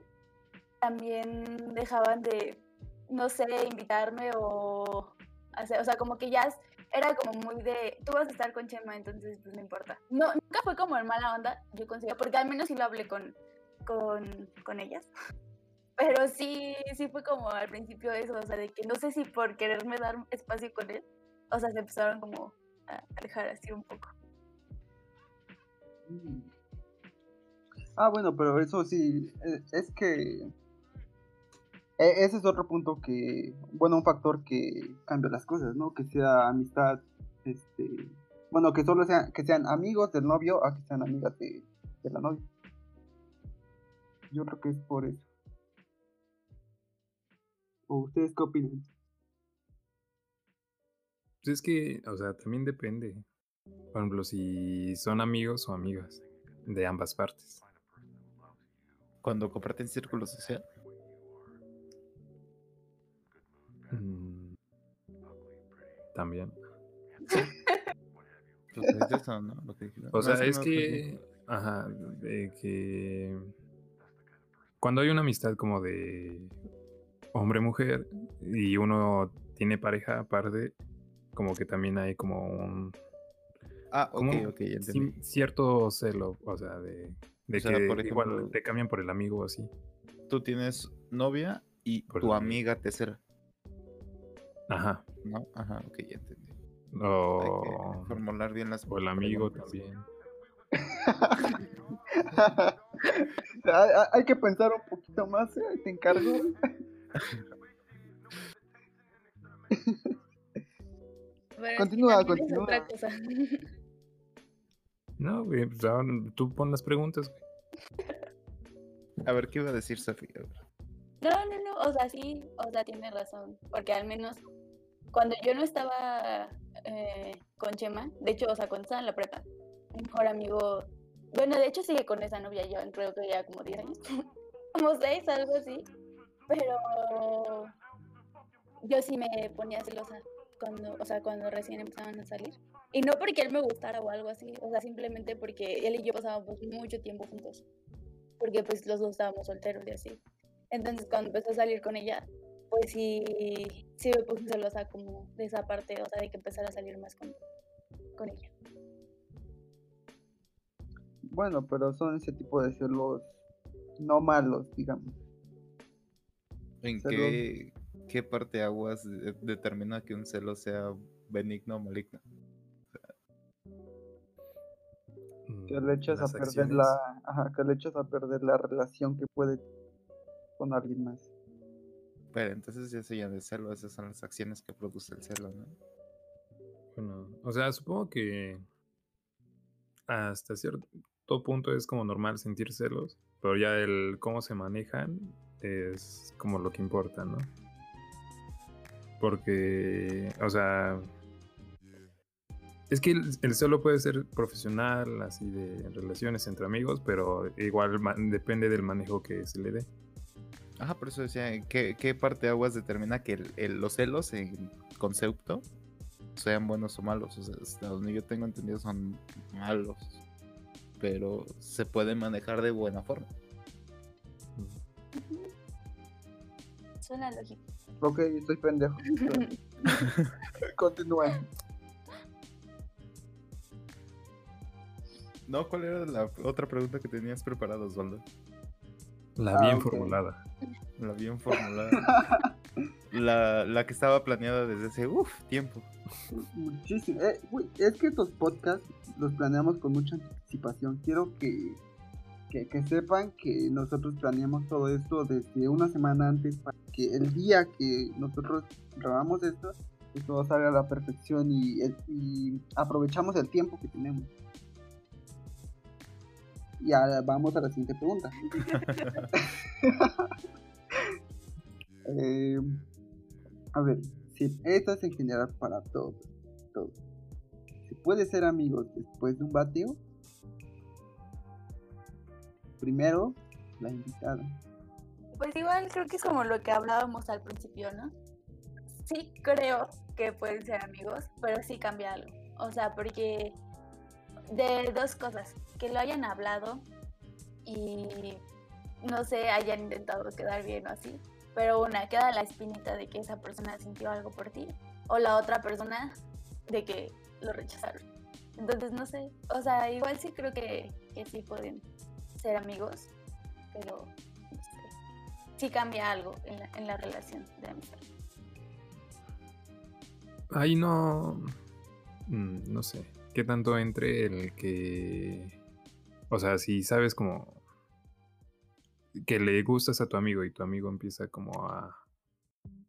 también dejaban de no sé, invitarme o hacer, o sea, como que ya era como muy de, tú vas a estar con Chema, entonces pues no importa. No, nunca fue como en mala onda, yo considero, porque al menos sí lo hablé con, con, con ellas. <laughs> Pero sí, sí fue como al principio eso, o sea, de que no sé si por quererme dar espacio con él, o sea, se empezaron como a alejar así un poco. Mm. Ah, bueno, pero eso sí, e- es que e- ese es otro punto que, bueno, un factor que cambia las cosas, ¿no? Que sea amistad, este, bueno, que solo sean, que sean amigos del novio a que sean amigas de, de la novia. Yo creo que es por eso. ¿O ustedes qué opinan? Pues es que, o sea, también depende. Por ejemplo, si son amigos o amigas de ambas partes. Cuando comparten círculo social, Mm, También. pues. O sea, es que, ajá, de que cuando hay una amistad como de hombre-mujer y uno tiene pareja aparte, como que también hay como un Ah, ok, como ok, entendí. cierto celo, o sea, de, de O sea, que igual te cambian por el amigo o así. Tú tienes novia y Por tu amiga tercera, Ajá. ¿no? Ajá, ok, ya entendí. Hay O, que formular bien las o el amigo también. <laughs> hay, que pensar un poquito más, ¿eh? te encargo. <laughs> Continúa, otra continúa. cosa. No, güey, pues ahora tú pon las preguntas. güey. A ver, ¿qué iba a decir Sofía? No, no, no, o sea, sí, o sea, tiene razón, porque al menos cuando yo no estaba eh, con Chema, de hecho, o sea, cuando estaba en la prepa, mejor amigo, bueno, de hecho sigue con esa novia, yo creo que ya como 10 años, <laughs> como 6, algo así, pero yo sí me ponía celosa cuando, o sea, cuando recién empezaban a salir. Y no porque él me gustara o algo así, o sea, simplemente porque él y yo pasábamos mucho tiempo juntos, porque pues los dos estábamos solteros y así. Entonces cuando empezó a salir con ella, pues sí, sí me puse celosa como de esa parte, o sea, de que empezara a salir más con, con ella. Bueno, pero son ese tipo de celos no malos, digamos. ¿En Celos. qué, qué parte aguas de- determina que un celo sea benigno o maligno? Que Mm, le echas a perder acciones. la ajá, que le echas a perder la relación que puede con alguien más. Pero entonces ya se llama de celo, esas son las acciones que produce el celo, ¿no? Bueno, o sea, supongo que hasta cierto punto es como normal sentir celos, pero ya el cómo se manejan es como lo que importa, ¿no? Porque, o sea, es que el, celo puede ser profesional, así de relaciones entre amigos, pero igual depende del manejo que se le dé. Ajá, por eso decía, ¿qué, parte de aguas determina que los celos en concepto sean buenos o malos? O sea, hasta donde yo tengo entendido son malos, pero se puede manejar de buena forma. Suena lógico. Ok, estoy pendejo. <laughs> Continúa. No, ¿cuál era la otra pregunta que tenías preparada, Osvaldo? La bien ah, formulada. La bien formulada. <laughs> la, la, que estaba planeada desde ese uf, tiempo. Muchísimo. Eh, es que estos podcasts los planeamos con mucha anticipación. Quiero que, que, que, sepan que nosotros planeamos todo esto desde una semana antes para que el día que nosotros grabamos esto, todo salga a la perfección y, y aprovechamos el tiempo que tenemos. Y ahora vamos a la siguiente pregunta. <laughs> <laughs> Eh, a ver, si esta es en general para todos. Todo. ¿Se puede ser amigos después de un bateo? Primero, la invitada. Pues igual creo que es como lo que hablábamos al principio, ¿no? Sí creo que pueden ser amigos, pero sí cambia algo. O sea, porque de dos cosas, que lo hayan hablado y no sé, hayan intentado quedar bien o así, pero una, queda la espinita de que esa persona sintió algo por ti, o la otra persona de que lo rechazaron. Entonces, no sé, o sea, igual sí creo que, que sí pueden ser amigos, pero no sé, sí cambia algo en la, en la relación de amistad. Ahí no, mm, no sé, qué tanto entre el que, o sea, si sabes como que le gustas a tu amigo y tu amigo empieza como a,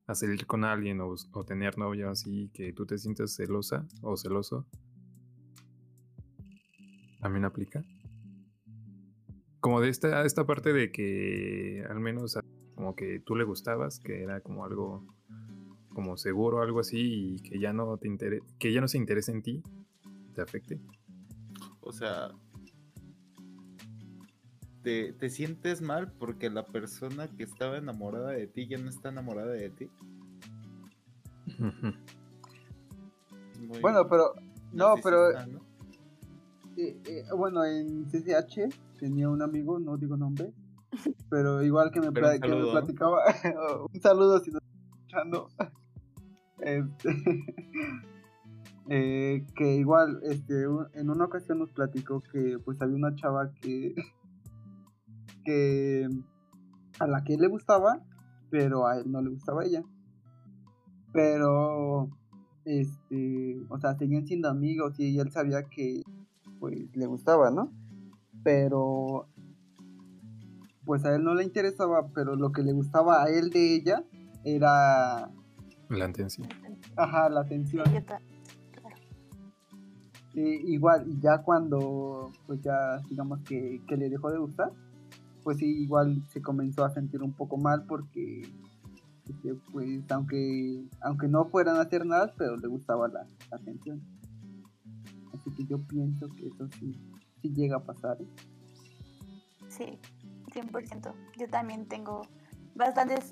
a salir con alguien o, tener novio así, que tú te sientes celosa o celoso, también aplica. Como de esta, esta parte de que al menos como que tú le gustabas, que era como algo como seguro, algo así, y que ya no te que ya no se interesa en ti, te afecte? O sea, te, te, sientes mal porque la persona que estaba enamorada de ti ya no está enamorada de ti. bueno, pero no, pero eh, eh, bueno, en CCH tenía un amigo, no digo nombre, pero igual que me, platicaba, <laughs> un saludo si no estás escuchando. <laughs> Este, <laughs> eh, que igual este en una ocasión nos platicó que pues había una chava que que a la que le gustaba pero a él no le gustaba ella. Pero este o sea seguían siendo amigos y él sabía que pues le gustaba no pero pues a él no le interesaba pero lo que le gustaba a él de ella era la atención. Ajá la atención. Igual, y ya cuando, pues ya digamos que, le dejó de gustar, pues sí, igual se comenzó a sentir un poco mal porque, este, pues aunque, aunque no fueran a hacer nada, pero le gustaba la, atención. Así que yo pienso que eso sí, sí llega a pasar. ¿eh? Sí, 100%. Yo también tengo bastantes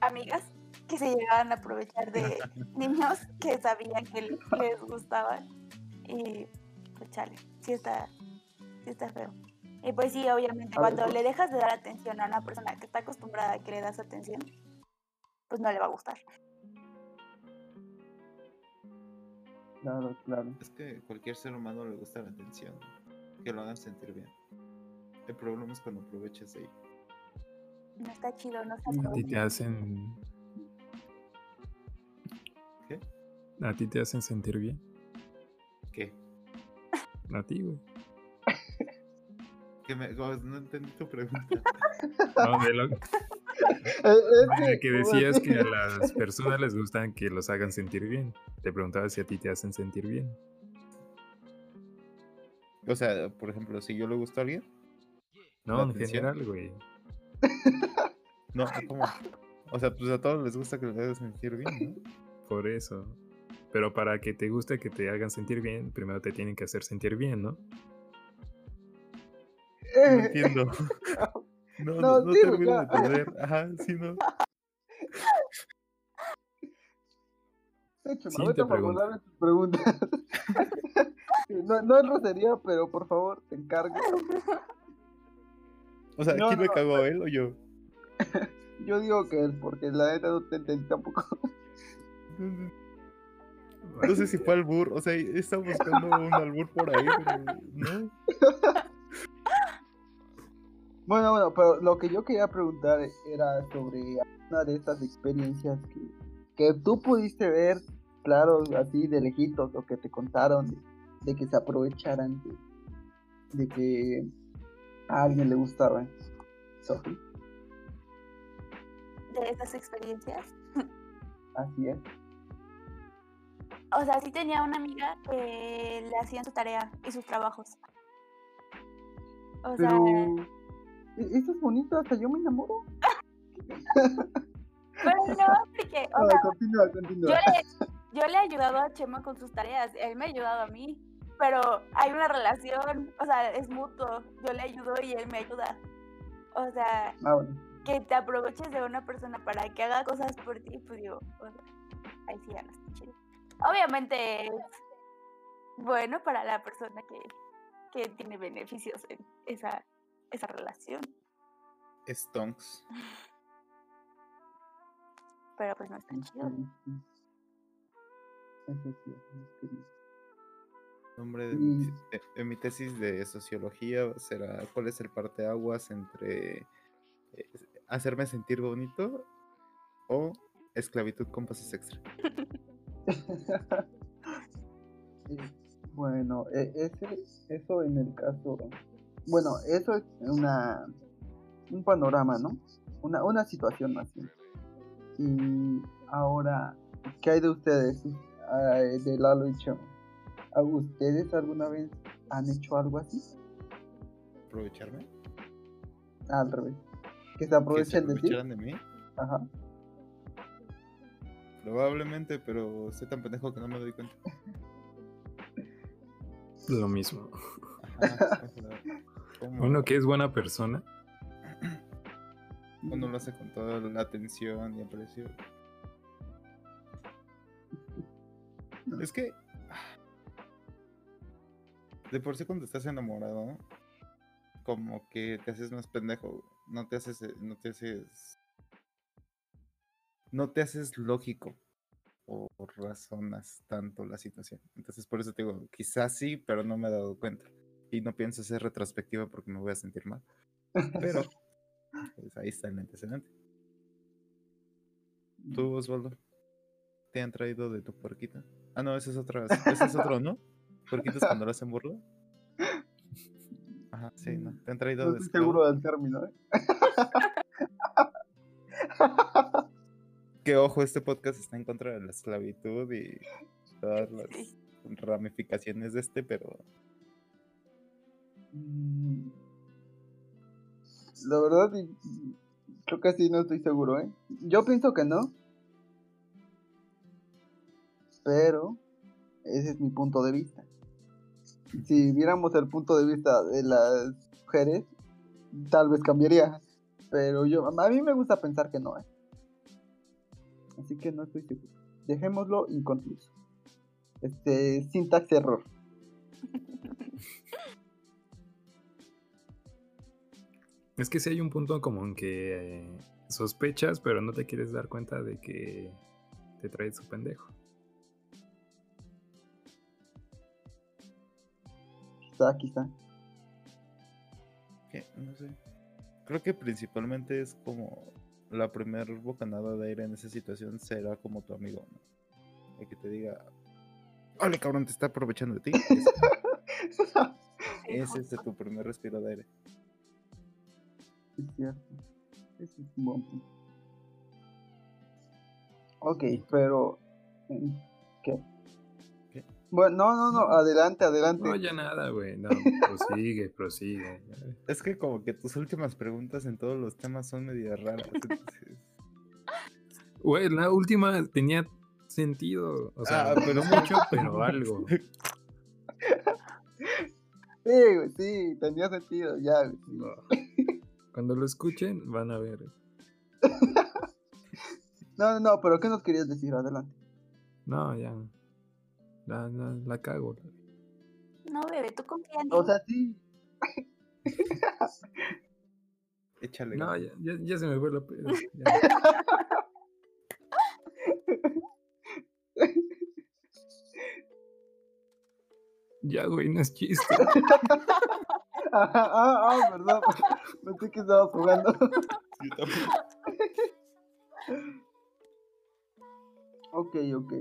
amigas que se llegaban a aprovechar de <laughs> niños que sabían que les gustaban y pues chale, sí está, sí está feo. Y pues sí, obviamente, cuando le dejas de dar atención a una persona que está acostumbrada a que le das atención, pues no le va a gustar. Claro, claro. Es que cualquier ser humano le gusta la atención, que lo hagan sentir bien. El problema es cuando aproveches de ahí. No está chido, no está A ti te hacen... ¿Qué? ¿A ti te hacen sentir bien? ¿Qué? A ti, güey. Que me, no no entendí tu pregunta. <laughs> No, de lo Eh, de que decías que a <laughs> las personas les gustan que los hagan sentir bien. Te preguntaba si a ti te hacen sentir bien. O sea, por ejemplo, si yo le gusto a alguien, No, ¿La en general, güey. <laughs> no, ¿cómo? O sea, pues a todos les gusta que les hagan sentir bien, ¿no? Por eso. Pero para que te guste que te hagan sentir bien, primero te tienen que hacer sentir bien, ¿no? No Eh, entiendo. <laughs> No, No, no, no dime, termino de entender. Ajá, sí, no. <laughs> Sí, Chema, Siguiente vete a formularme tus preguntas. <laughs> no, no es rosería, pero por favor, te encargo. O sea, No, ¿quién me no, cagó él o yo? Yo digo que él, porque la neta no te entendí tampoco. No sé si fue albur, o sea, estaba buscando un albur por ahí, pero no. Bueno, bueno, pero lo que yo quería preguntar era sobre una de estas experiencias que, que tú pudiste ver, claro, así de lejitos, o que te contaron de, de que se aprovecharan de, de que a alguien le gustaba. Sofi, De esas experiencias. así es. O sea, sí tenía una amiga que le hacían su tarea y sus trabajos. O sea, Pero e- eso es bonito, hasta yo me enamoro. pero no, porque, o sea, continúa, yo continúa. le, yo le he ayudado a Chema con sus tareas, él me ha ayudado a mí, pero hay una relación, o sea, es mutuo, yo le ayudo y él me ayuda. O sea, Ah, bueno. que te aproveches de una persona para que haga cosas por ti, pues digo, o sea, ahí sí ya no está chido. Obviamente es bueno para la persona que, que tiene beneficios en esa, esa relación, Stonks. pero pues no chido. Es que- Nombre de, mi, Mm. de- de mi tesis de sociología será cuál es el parteaguas entre eh, hacerme sentir bonito o esclavitud con pasos extra. <laughs> Bueno, e- ese, eso en el caso, bueno, eso es una un panorama, ¿no? Una, una situación más bien. Y ahora, ¿qué hay de ustedes? De Lalo y Chema. ¿A ¿Ustedes alguna vez han hecho algo así? ¿Aprovecharme? Al revés. Que se ¿Que se aprovechen de ti. aprovecharan de mí? Ajá. Probablemente, pero estoy tan pendejo que no me doy cuenta. Lo mismo. ¿Cómo? Uno que es buena persona. Uno lo hace con toda la atención y aprecio. Es que. De por sí, cuando estás enamorado, como que te haces más pendejo. No te haces. No te haces. No te haces lógico. O razonas tanto la situación. Entonces, por eso te digo, quizás sí, pero no me he dado cuenta. Y no pienso hacer retrospectiva porque me voy a sentir mal. Pero. <laughs> Pues ahí está el antecedente. ¿Tú, Osvaldo? ¿Te han traído de tu puerquita? Ah, no, ese es otro, ese es otro, ¿no? ¿Puerquitas cuando lo hacen burla? Ajá, sí, ¿no? ¿Te han traído No de estoy seguro del término, ¿eh? Que ojo, este podcast está en contra de la esclavitud y todas las ramificaciones de este, pero Mm, La verdad, y- y creo que sí, no estoy seguro, ¿eh? Yo pienso que no. Pero ese es mi punto de vista. Si viéramos el punto de vista de las mujeres, tal vez cambiaría. Pero yo, a mí me gusta pensar que no, ¿eh? Así que no estoy seguro. Dejémoslo inconcluso. Este, sintaxis error. <laughs> Es que sí hay un punto como en que eh, sospechas, pero no te quieres dar cuenta de que te trae su pendejo. Quizá, quizá. que no sé. Creo que principalmente es como la primer bocanada de aire en esa situación será como tu amigo, ¿no? El que te diga, ¡Ole, cabrón, te está aprovechando de ti! <laughs> Ese, es tu primer respiro de aire. Es cierto. Ese es un buen punto. Ok, pero. ¿Qué? ¿Qué? Bueno, no, no, no, adelante, adelante. No, ya nada, güey. No, prosigue, prosigue. Es que como que tus últimas preguntas en todos los temas son medio raras. <laughs> entonces- Güey, la última tenía sentido. O sea, Ah, pero pero- mucho, pero algo. <laughs> Sí, güey, sí, tenía sentido, ya. güey, sí. No. Cuando lo escuchen, van a ver. <laughs> No, no, no, pero ¿qué nos querías decir? Adelante. No, ya. La, la, la cago. No, bebé, tú confía en mí. O sea, sí. <laughs> Échale. No, ganas. ya, ya, ya se me fue la pedo. ya. <laughs> Ya, güey, no es chiste. Ah, ah, ah, perdón. <laughs> Pensé que estabas jugando. Yo también. Ok, ok.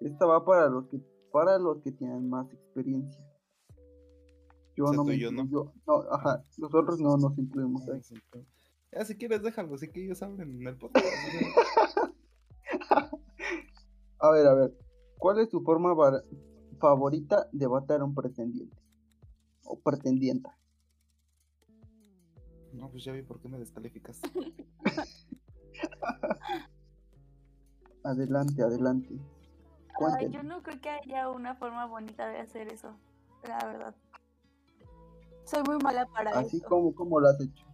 Esta va para los que para los que tienen más experiencia. Yo O sea, no me yo no. no, ajá, nosotros no nos incluimos ahí. Ya, si quieres, déjalo, así que ellos hablen en el podcast. <laughs> A ver, a ver. ¿Cuál es tu forma favorita de matar a un pretendiente? O pretendienta. No, pues ya vi por qué me descalificas. <laughs> Adelante, adelante. Ay, yo no creo que haya una forma bonita de hacer eso, la verdad. Soy muy mala para Así eso. como, como lo has hecho.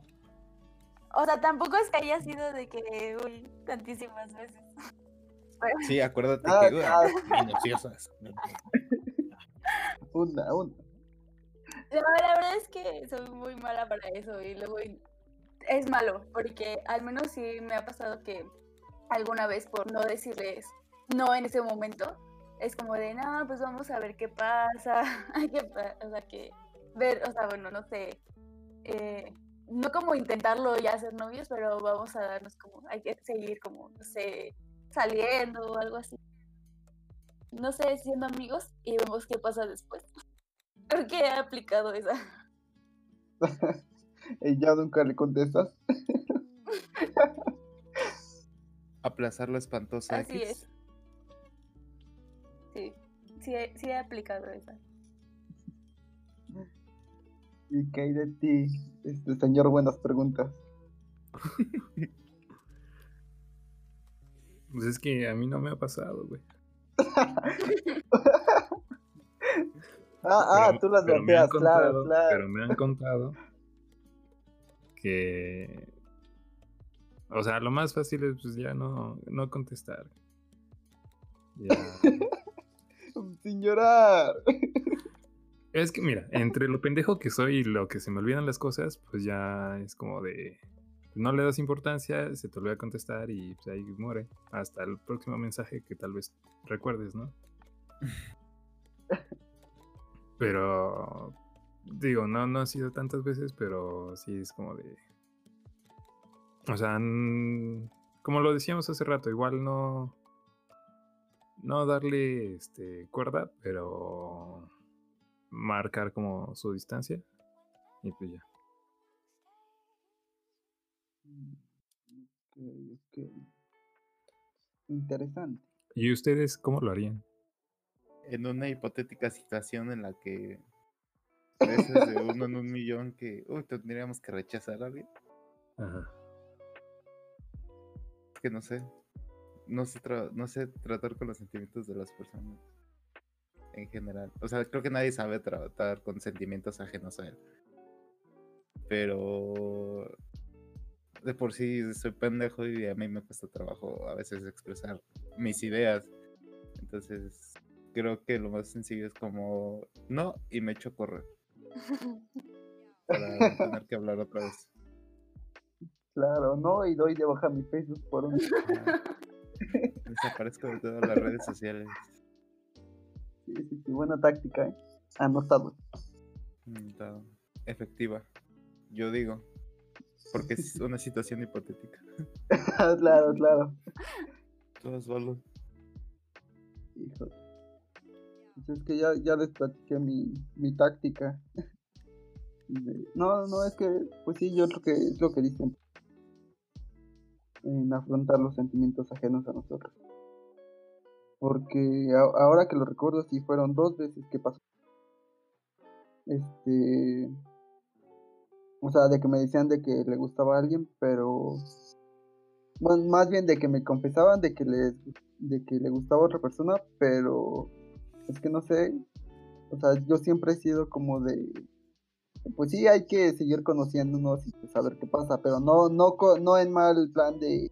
O sea, tampoco es que haya sido de que, uy, tantísimas veces. Pero- Sí, acuérdate Ah, que. ah. minuciosas. <laughs> Una, una. La, verdad es que soy muy mala para eso y luego es malo porque al menos sí me ha pasado que alguna vez por no decirles no en ese momento es como de no pues vamos a ver qué pasa <laughs> hay que o sea que ver o sea bueno no sé eh, no como intentarlo ya ser novios pero vamos a darnos como hay que seguir como no sé saliendo o algo así. No sé siendo amigos y vemos qué pasa después Creo que he aplicado esa. <laughs> y ya nunca le contestas. <laughs> Aplazar lo espantoso. Así X. es. Sí, sí he, sí he aplicado esa. <laughs> ¿Y qué hay de ti, este señor? Buenas preguntas. Pues es que a mí no me ha pasado, güey. Ah, ah, tú las bateas, claro, claro. Pero me han contado que. O sea, lo más fácil es pues ya no, no contestar. Ya. <laughs> Sin llorar. Es que mira, entre lo pendejo que soy y lo que se me olvidan las cosas, pues ya es como de. No le das importancia, se te olvida contestar y pues ahí muere. Hasta el próximo mensaje que tal vez recuerdes, ¿no? <laughs> Pero. Digo, no, no ha sido tantas veces, pero sí es como de. O sea, como lo decíamos hace rato, igual no. No darle este, cuerda, pero marcar como su distancia. Y pues ya. Interesante. ¿Y ustedes cómo lo harían? En una hipotética situación en la que. Veces de uno en un <laughs> millón que. Uy, tendríamos que rechazar a alguien. Ajá. Es que no sé. No sé, no sé tratar con los sentimientos de las personas. En general. O sea, creo que nadie sabe tratar con sentimientos ajenos a él. Pero. De por sí soy pendejo y a mí me cuesta trabajo a veces expresar mis ideas. Entonces, creo que lo más sencillo es como. No, y me echo a correr. <laughs> Para no tener que hablar otra vez. Claro, no, y doy de baja mi Facebook por un. Desaparezco de todas las redes sociales. Sí, sí, sí, buena táctica, ¿eh? Anotado. Ta- Efectiva. Yo digo. Porque es una situación hipotética. <laughs> claro, claro. Todos solo. Híjole. Pues es que ya, ya les platiqué mi, mi táctica. <laughs> No, no, es que, pues sí, yo creo que es lo que dicen. En afrontar los sentimientos ajenos a nosotros. Porque ahora que lo recuerdo, sí fueron dos veces que pasó. Este. O sea, de que me decían de que le gustaba a alguien, pero. Más bien de que me confesaban de que les de que le gustaba a otra persona, pero es que no sé. O sea, yo siempre he sido como de pues sí hay que seguir conociéndonos y saber qué pasa, pero no no no en mal plan de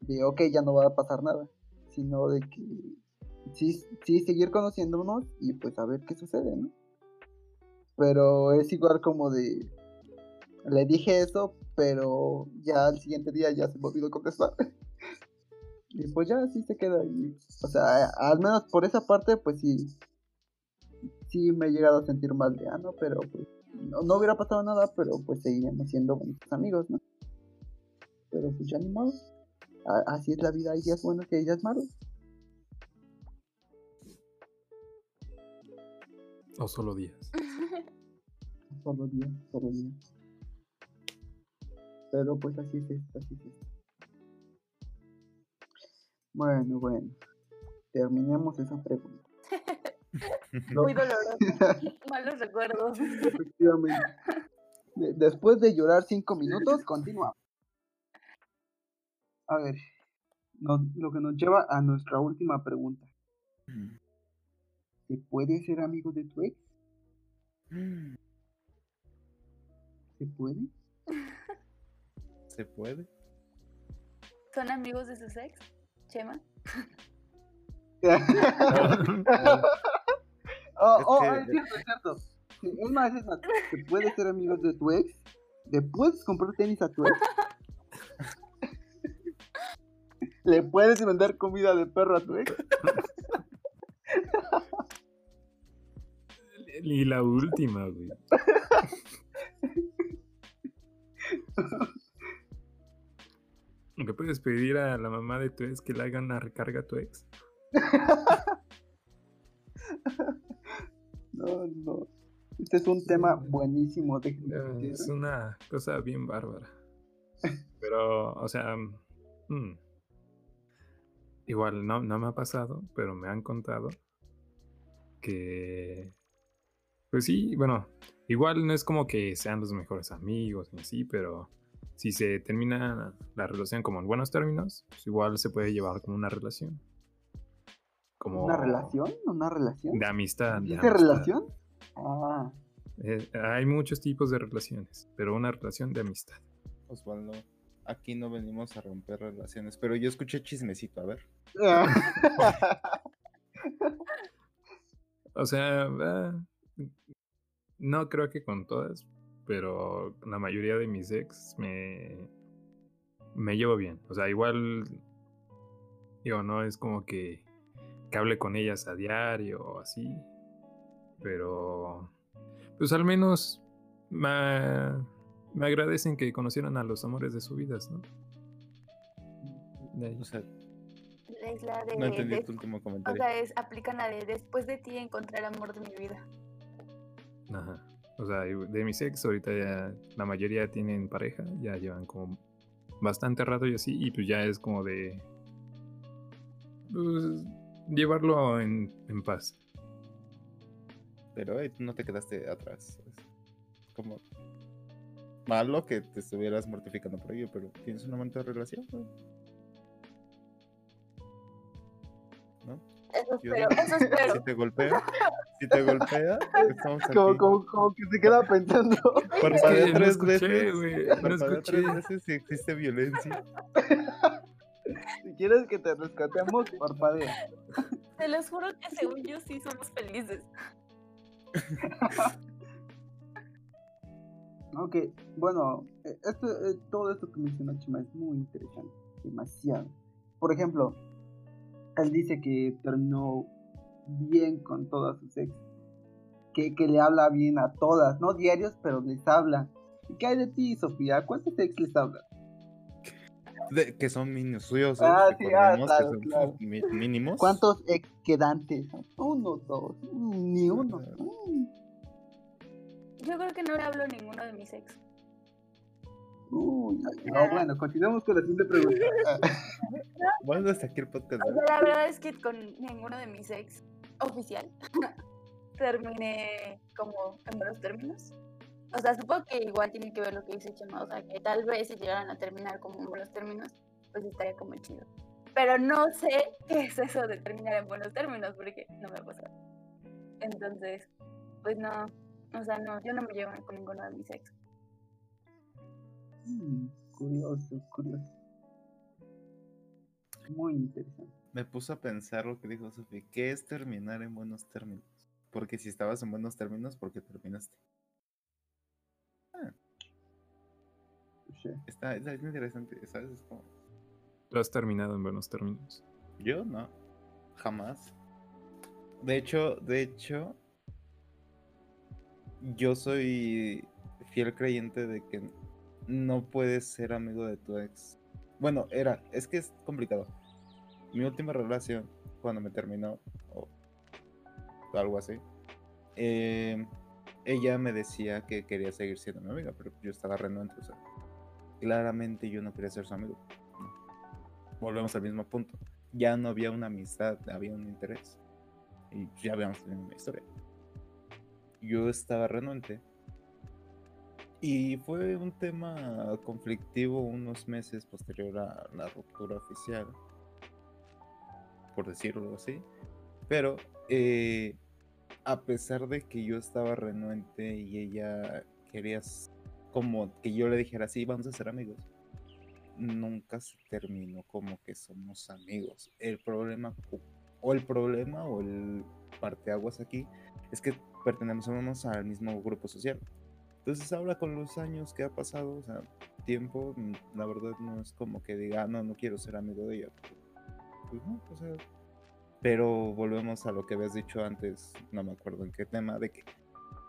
de ok, ya no va a pasar nada, sino de que sí sí seguir conociéndonos y pues a ver qué sucede, ¿no? Pero es igual como de le dije eso, pero ya al siguiente día ya se me olvidó contestar. Y pues ya así se queda ahí. O sea, al menos por esa parte, pues sí. Sí me he llegado a sentir mal de ah, no, pero pues no, no hubiera pasado nada, pero pues seguiríamos siendo bonitos amigos, ¿no? Pero pues ya ni modo. A- así es la vida, hay días buenos y hay días malos. O solo días. <laughs> Solo días, solo días. Pero pues así es esto, así es esto. Bueno, bueno. Terminemos esa pregunta. No, <laughs> Muy doloroso. <laughs> Malos recuerdos. efectivamente. De- después de llorar cinco minutos, continuamos. A ver, nos- lo que nos lleva a nuestra última pregunta. ¿Se puede ser amigo de tu ex? ¿Se puede? ¿Se puede? ¿Son amigos de sus ex? Chema. <laughs> Oh, Es oh, que- es cierto, es cierto. Es más, es más. ¿Te puedes ser amigo de tu ex? ¿Le puedes comprar tenis a tu ex? <laughs> ¿Le puedes vender comida de perro a tu ex? <laughs> Y la última, güey. ¿Le puedes pedir a la mamá de tu ex que le haga una recarga a tu ex? <laughs> No, no. Este es un tema buenísimo. Eh, decir. Es una cosa bien bárbara. <laughs> Pero, o sea, mm, igual no, no me ha pasado, pero me han contado que, pues sí, bueno, igual no es como que sean los mejores amigos ni así, pero si se termina la relación como en buenos términos, pues igual se puede llevar como una relación. Como ¿Una relación? ¿Una relación? De amistad. de ¿Dice amistad. relación? Ah, Eh, hay muchos tipos de relaciones, pero una relación de amistad. Osvaldo, aquí no venimos a romper relaciones, pero yo escuché chismecito, a ver. <laughs> O sea, ah, no creo que con todas, pero la mayoría de mis ex me, me llevo bien. O sea, igual, digo, no es como que, que hable con ellas a diario o así, pero pues al menos me, me agradecen que conocieran a los amores de sus vidas, ¿no? De ahí. O sea, Es la de. no entendí tu último o comentario. sea, es, aplican la de después de ti encontrar amor de mi vida. Ajá. O sea, de mis ex, ahorita ya la mayoría tienen pareja, ya llevan como bastante rato y así, y pues ya es como de pues, llevarlo en, en paz. Pero tú no te quedaste atrás. Es como malo que te estuvieras mortificando por ello, pero tienes un momento de relación. ¿No? Eso espero, digo, eso espero. Si te golpea, si te golpea, estamos <laughs> aquí. como, como, como que se queda pensando. <laughs> Parpadea no tres escuché, veces. güey, no Parpadea tres veces si existe violencia. Si quieres que te rescatemos, parpadea. Te los juro que según yo sí somos felices. <laughs> Ok, bueno, eh, esto, eh, todo esto que menciona Chima es muy interesante, demasiado. Por ejemplo, él dice que terminó bien con todas sus ex, que, que le habla bien a todas, no diarios, pero les habla. ¿Y qué hay de ti, Sofía? ¿Cuántos ex les habla? De- que son minuciosos. Ah, sí, ah, claro, que son claro. mi- mínimos. ¿Cuántos ex quedantes? Uno, dos, mm, ni uno. Mm. yo creo que no le hablo a ninguno de mis ex. Uy, no, bueno, continuamos con la siguiente pregunta. <laughs> Bueno, hasta aquí el podcast. O sea, la verdad es que con ninguno de mis ex oficial <laughs> terminé como en buenos términos. O sea, supongo que igual tiene que ver lo que dice Chema. O sea, que tal vez si llegaran a terminar como en buenos términos, pues estaría como chido. Pero no sé <laughs> qué es eso de terminar en buenos términos, porque no me ha pasado. Entonces, pues no. O sea, no, yo no me llevo con ninguno de mis ex. Mm, curioso, curioso. Muy interesante. Me puso a pensar lo que dijo Sofi. ¿Qué es terminar en buenos términos? Porque si estabas en buenos términos, ¿por qué terminaste? Sí. Está, está interesante, ¿sabes? Es como, Lo has terminado en buenos términos. Yo no, jamás. De hecho, de hecho, yo soy fiel creyente de que no puedes ser amigo de tu ex. Bueno, era, es que es complicado. Mi última relación, cuando me terminó, o algo así, eh, ella me decía que quería seguir siendo mi amiga, pero yo estaba renuente, o sea, claramente yo no quería ser su amigo. Volvemos al mismo punto. Ya no había una amistad, había un interés. Y ya habíamos tenido una historia. Yo estaba renuente. Y fue un tema conflictivo unos meses posterior a la ruptura oficial. Por decirlo así. Pero eh, a pesar de que yo estaba renuente y ella quería como que yo le dijera, sí, vamos a ser amigos, nunca se terminó como que somos amigos. El problema, o el problema, o el parteaguas aquí, es que pertenecemos al mismo grupo social. Entonces ahora con los años que ha pasado, o sea, tiempo, mm, la verdad no es como que diga, "Ah, no, no quiero ser amigo de ella. Pues no, o sea, pero volvemos a lo que habías dicho antes, no me acuerdo en qué tema, de que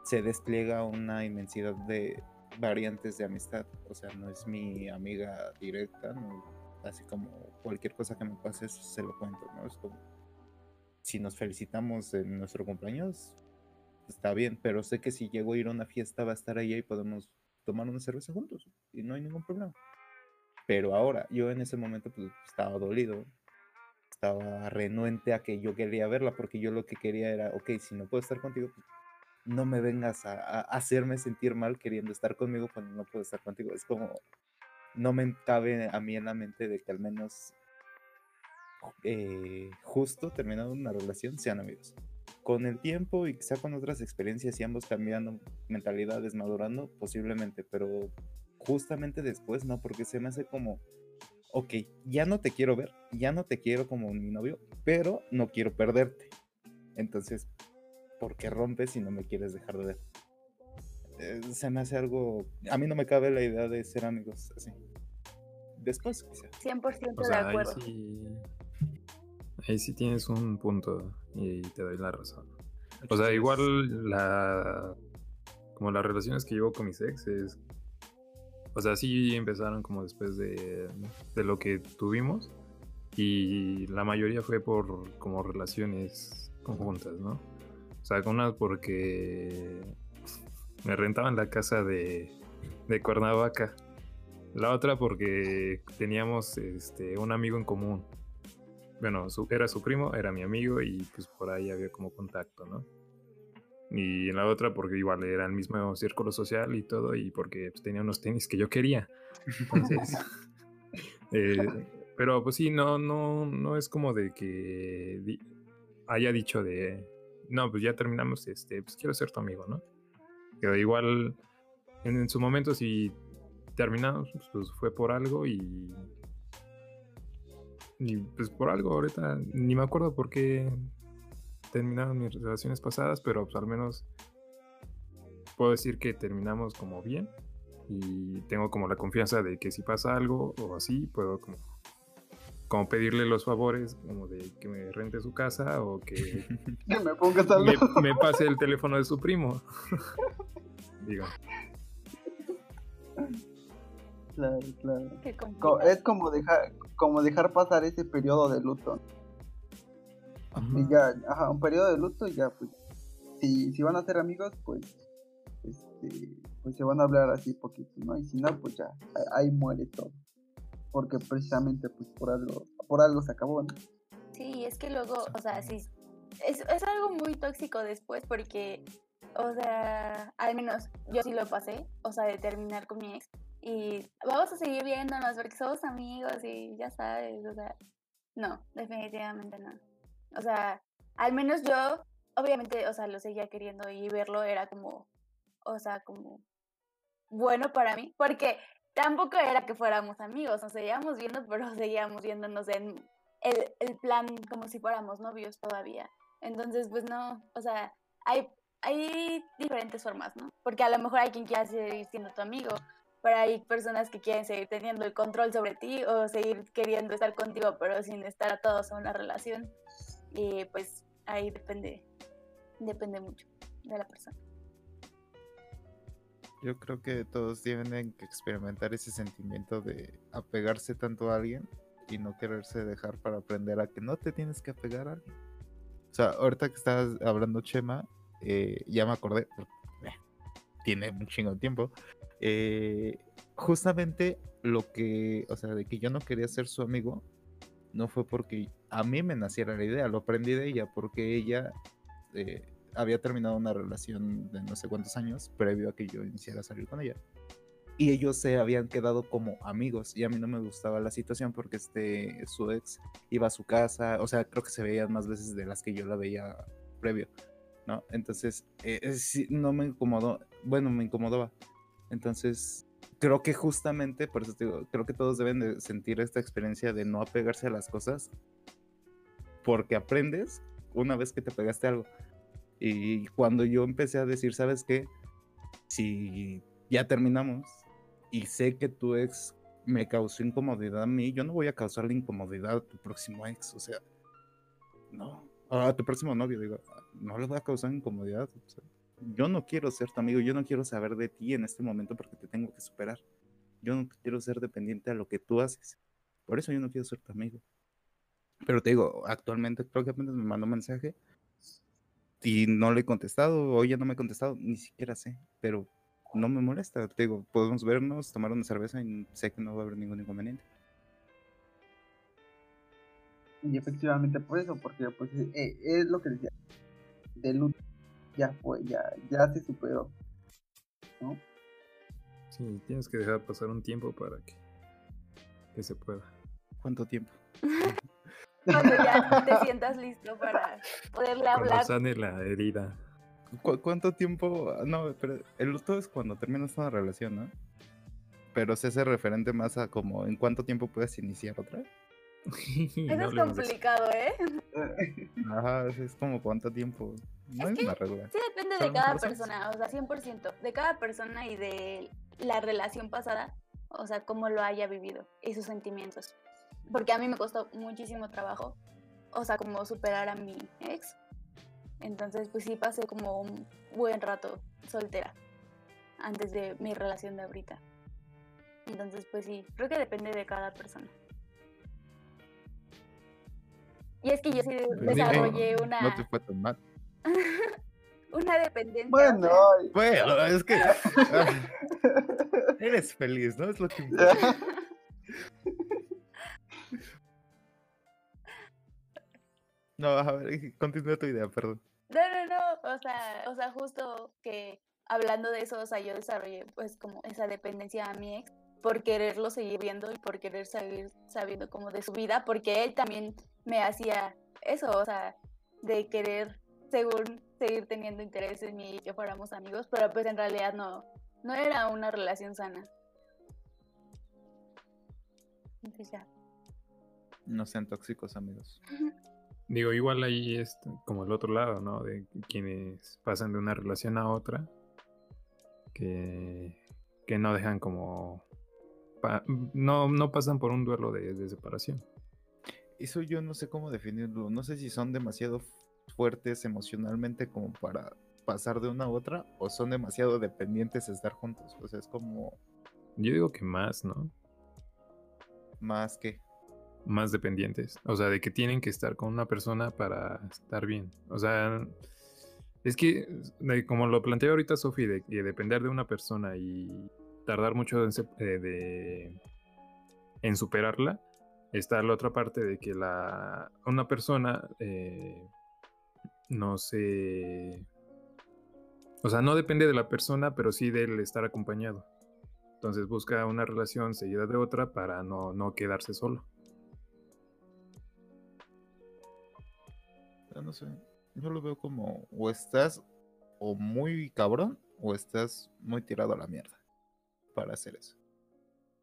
se despliega una inmensidad de variantes de amistad. O sea, no es mi amiga directa, no- así como cualquier cosa que me pase se lo cuento, ¿no? Es como, si nos felicitamos en nuestro cumpleaños, está bien, pero sé que si llego a ir a una fiesta va a estar ella y podemos tomar una cerveza juntos y no hay ningún problema. Pero ahora, yo en ese momento pues estaba dolido, estaba renuente a que yo quería verla porque yo lo que quería era, ok, si no puedo estar contigo, pues, no me vengas a, a hacerme sentir mal queriendo estar conmigo cuando no puedo estar contigo. Es como, no me cabe a mí en la mente de que al menos eh, justo terminando una relación sean amigos. Con el tiempo y quizá con otras experiencias y ambos cambiando mentalidades, madurando, posiblemente, pero justamente después no, porque se me hace como, ok, ya no te quiero ver, ya no te quiero como mi novio, pero no quiero perderte. Entonces, ¿por qué rompes si no me quieres dejar de ver? Eh, se me hace algo, a mí no me cabe la idea de ser amigos así. Después, quizá. 100% O de ahí acuerdo. sí, ahí sí tienes un punto y te doy la razón. O sea, igual la como las relaciones que llevo con mis ex es o sea, sí empezaron como después de, de lo que tuvimos y la mayoría fue por como relaciones conjuntas, ¿no? O sea, unas porque me rentaban la casa de, de Cuernavaca. La otra porque teníamos este, un amigo en común. Bueno, su- era su primo, era mi amigo y pues por ahí había como contacto, ¿no? Y la otra porque igual era el mismo círculo social y todo y porque pues, tenía unos tenis que yo quería. Entonces, <laughs> eh, pero pues sí, no, no, no es como de que di- haya dicho de, no, pues ya terminamos, este, pues quiero ser tu amigo, ¿no? Pero igual en, en su momento si terminamos, pues fue por algo y... Y pues por algo ahorita ni me acuerdo por qué terminaron mis relaciones pasadas, pero pues al menos puedo decir que terminamos como bien y tengo como la confianza de que si pasa algo o así, puedo como, como pedirle los favores, como de que me rente su casa o que <laughs> me me, pase el teléfono de su primo. <laughs> Digo, Claro, claro. Es como dejar, como dejar pasar ese periodo de luto. Y ya, ajá, un periodo de luto y ya, pues, si, si van a ser amigos, pues, pues, este, pues se van a hablar así poquito, ¿no? Y si no, pues ya, ahí muere todo. Porque precisamente, pues por algo, por algo se acabó, ¿no? Sí, es que luego, o sea, sí, es, es algo muy tóxico después porque, o sea, al menos yo sí lo pasé, o sea, de terminar con mi ex y vamos a seguir viéndonos porque somos amigos y ya sabes, o sea, no, definitivamente no. O sea, al menos yo, obviamente, o sea, lo seguía queriendo y verlo era como, o sea, como bueno para mí, porque tampoco era que fuéramos amigos, nos seguíamos viendo, pero <laughs> seguíamos viéndonos en el, el plan como si fuéramos novios todavía. Entonces, pues no, o sea, hay, hay diferentes formas, ¿no? Porque a lo mejor hay quien quiera seguir siendo tu amigo, pero hay personas que quieren seguir teniendo el control sobre ti o seguir queriendo estar contigo, pero sin estar atados a una relación. Y pues ahí depende, depende mucho de la persona. Yo creo que todos tienen que experimentar ese sentimiento de apegarse tanto a alguien y no quererse dejar para aprender a que no te tienes que apegar a alguien. O sea, ahorita que estabas hablando Chema, eh, ya me acordé, eh, tiene un chingo de tiempo, eh, justamente lo que, o sea, de que yo no quería ser su amigo, no fue porque a mí me naciera la idea, lo aprendí de ella, porque ella eh, había terminado una relación de no sé cuántos años previo a que yo iniciara a salir con ella. Y ellos se habían quedado como amigos y a mí no me gustaba la situación porque este su ex iba a su casa, o sea, creo que se veían más veces de las que yo la veía previo, ¿no? Entonces, eh, eh, no me incomodó, bueno, me incomodaba. Entonces, creo que justamente, por eso te digo, creo que todos deben de sentir esta experiencia de no apegarse a las cosas porque aprendes una vez que te pegaste algo. Y cuando yo empecé a decir, ¿sabes qué? Si ya terminamos y sé que tu ex me causó incomodidad a mí, yo no voy a causarle incomodidad a tu próximo ex, o sea, no, a tu próximo novio, digo, no le voy a causar incomodidad. o sea, yo no quiero ser tu amigo, yo no quiero saber de ti en este momento porque te tengo que superar. Yo no quiero ser dependiente a lo que tú haces. Por eso yo no quiero ser tu amigo. Pero te digo, actualmente creo que me mandó un mensaje y no le he contestado, o ella no me ha contestado, ni siquiera sé, pero no me molesta. Te digo, podemos vernos, tomar una cerveza y sé que no va a haber ningún inconveniente. Y efectivamente por eso, porque pues eh, es lo que decía, de luto ya fue, ya, ya se superó, ¿no? Sí, tienes que dejar pasar un tiempo para que, que se pueda. ¿Cuánto tiempo? <laughs> Cuando ya te <laughs> sientas listo para poderle Cuando hablar. sane la herida. ¿Cu- ¿Cuánto tiempo? No, pero el luto es cuando terminas una relación, ¿no? Pero se hace referente más a como en cuánto tiempo puedes iniciar otra. <laughs> Eso No es complicado, ¿eh? Ajá, es como cuánto tiempo. No Es es que una regla. Sí, depende de cada persona, o sea, 100%. De cada persona y de la relación pasada, o sea, cómo lo haya vivido y sus sentimientos. Porque a mí me costó muchísimo trabajo, o sea, como superar a mi ex. Entonces, pues sí, pasé como un buen rato soltera antes de mi relación de ahorita. Entonces, pues sí, creo que depende de cada persona. Y es que yo sí Pero desarrollé una, No te fue tan mal. <laughs> una dependencia. Bueno, Bueno, es que. <laughs> Eres feliz, ¿no? Es lo que importa. <laughs> No, a ver, continúa tu idea, perdón. No, no, no, o sea, o sea, justo que hablando de eso, o sea, yo desarrollé pues como esa dependencia a mi ex por quererlo seguir viendo y por querer seguir sabiendo como de su vida, porque él también me hacía eso, o sea, de querer según seguir teniendo interés en mí y que fuéramos amigos, pero pues en realidad no, no era una relación sana. Entonces ya. No sean tóxicos, amigos. Digo, igual ahí es como el otro lado, ¿no? De quienes pasan de una relación a otra, que, que no dejan como... pa- no, no pasan por un duelo de, de separación. Eso yo no sé cómo definirlo. No sé si son demasiado fuertes emocionalmente como para pasar de una a otra o son demasiado dependientes de estar juntos. O sea, es como Yo digo que más, ¿no? más que... Más dependientes. O sea, de que tienen que estar con una persona para estar bien. O sea, Es que, de- como lo planteé ahorita Sofi, de que depender de una persona y tardar mucho en, eh, de- en superarla, está la otra parte de que la, una persona eh, no se... O sea, no depende de la persona, pero sí del estar acompañado. Entonces busca una relación seguida de otra para no, no quedarse solo. No sé. Yo lo veo como o estás o muy cabrón o estás muy tirado a la mierda para hacer eso.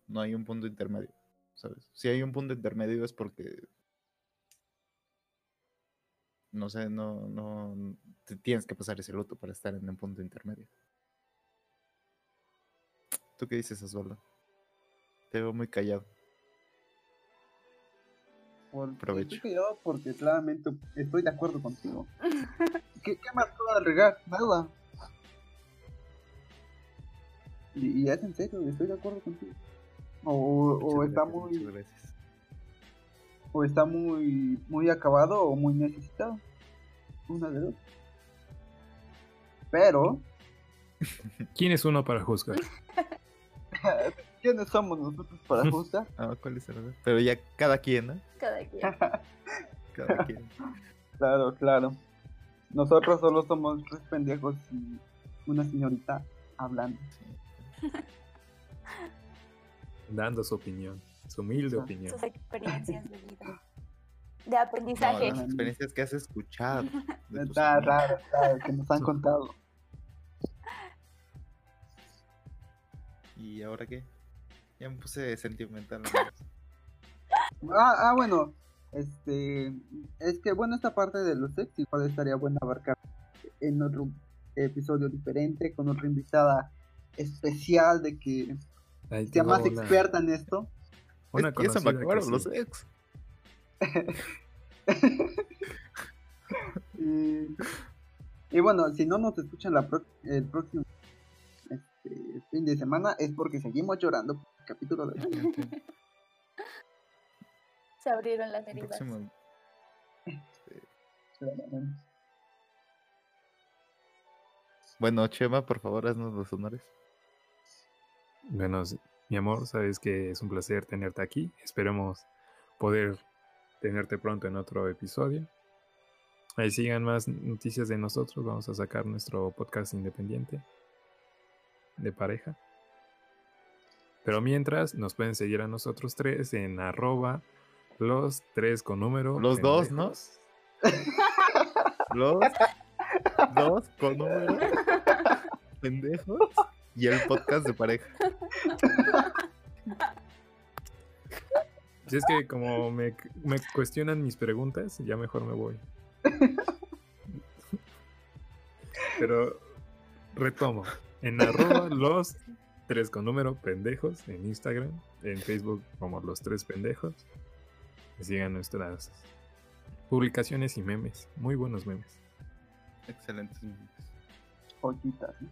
No hay un punto intermedio, ¿sabes? Si hay un punto intermedio es porque no sé, no no te tienes que pasar ese luto para estar en un punto intermedio. ¿Tú qué dices, Osvaldo? Te veo muy callado. Por, Provecho. estoy callado porque claramente estoy de acuerdo contigo. <laughs> ¿Qué, qué más puedo agregar? Nada. Y, y es en serio, estoy de acuerdo contigo. O, o está gracias, muy, muchas gracias. O está muy, muy acabado o muy necesitado. Una de dos. Pero, <laughs> ¿Quién es uno para juzgar? <laughs> ¿quiénes somos nosotros para <laughs> juzgar? Ah, ¿cuál es el verdad? Pero ya cada quien, ¿no? Cada quien. Cada quien. Claro, claro. Nosotros solo somos tres pendejos y una señorita hablando. Dando su opinión, su humilde opinión. Sus experiencias de vida. De aprendizaje. No, las experiencias que has escuchado. <laughs> Está raro, raro, que nos han contado. ¿Y ahora qué? Ya me puse sentimental. ¿no? Ah, ah, bueno, este, es que bueno, esta parte de los sex igual estaría bueno abarcar en otro episodio diferente, con otra invitada especial de que Ahí sea más una- experta en esto. Una Es que ya se me acabaron los ex. <laughs> Y, y bueno, si no nos escuchan la pro- el próximo este, fin de semana es porque seguimos llorando por el capítulo de. <laughs> Se abrieron las heridas. próximo- Bueno, Chema, por favor, haznos los honores. Bueno, mi amor, sabes que es un placer tenerte aquí. Esperemos poder tenerte pronto en otro episodio. Ahí sigan más noticias de nosotros. Vamos a sacar nuestro podcast independiente de pareja. Pero mientras, nos pueden seguir a nosotros tres en arroba los tres con número. Los dos, ¿no? Los dos con número <laughs> pendejos y el podcast de pareja. <laughs> Si es que como me, me cuestionan mis preguntas, ya mejor me voy. Pero retomo. En arroba los tres con número pendejos en Instagram, en Facebook como los tres pendejos. Y sigan nuestras publicaciones y memes. Muy buenos memes. Excelentes. Joyitas, ¿no?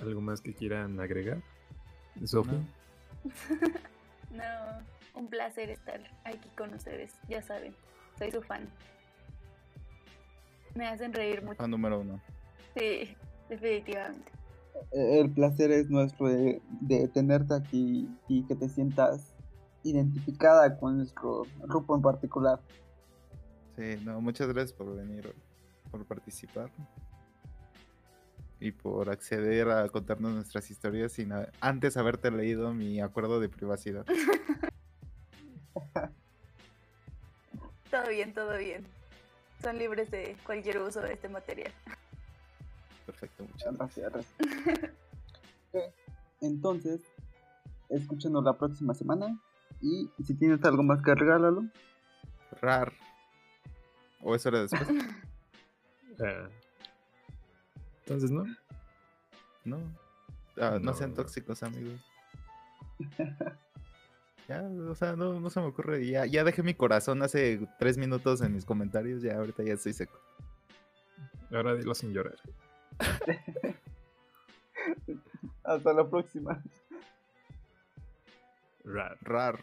¿Algo más que quieran agregar? Sofi. No. <laughs> No, un placer estar aquí con ustedes. Ya saben, soy su fan. Me hacen reír mucho. Fan número uno. Sí, definitivamente. Eh, El placer es nuestro de, de tenerte aquí y que te sientas identificada con nuestro grupo en particular. Sí, no, muchas gracias por venir, por participar y por acceder a contarnos nuestras historias sin a- antes haberte leído mi acuerdo de privacidad. <laughs> Todo bien, todo bien. Son libres de cualquier uso de este material. Perfecto, muchas gracias. Gracias. <laughs> Ok, Entonces, escúchanos la próxima semana y si tienes algo más que regálalo. Rar. ¿O eso era después? <laughs> Entonces, ¿no? No. Ah, no, No, sean tóxicos, amigos. <laughs> Ya, o sea, no, no se me ocurre. Ya, ya dejé mi corazón hace tres minutos en mis comentarios. Ya ahorita ya estoy seco. Ahora dilo sin llorar. <laughs> Hasta la próxima. Rar. Rar.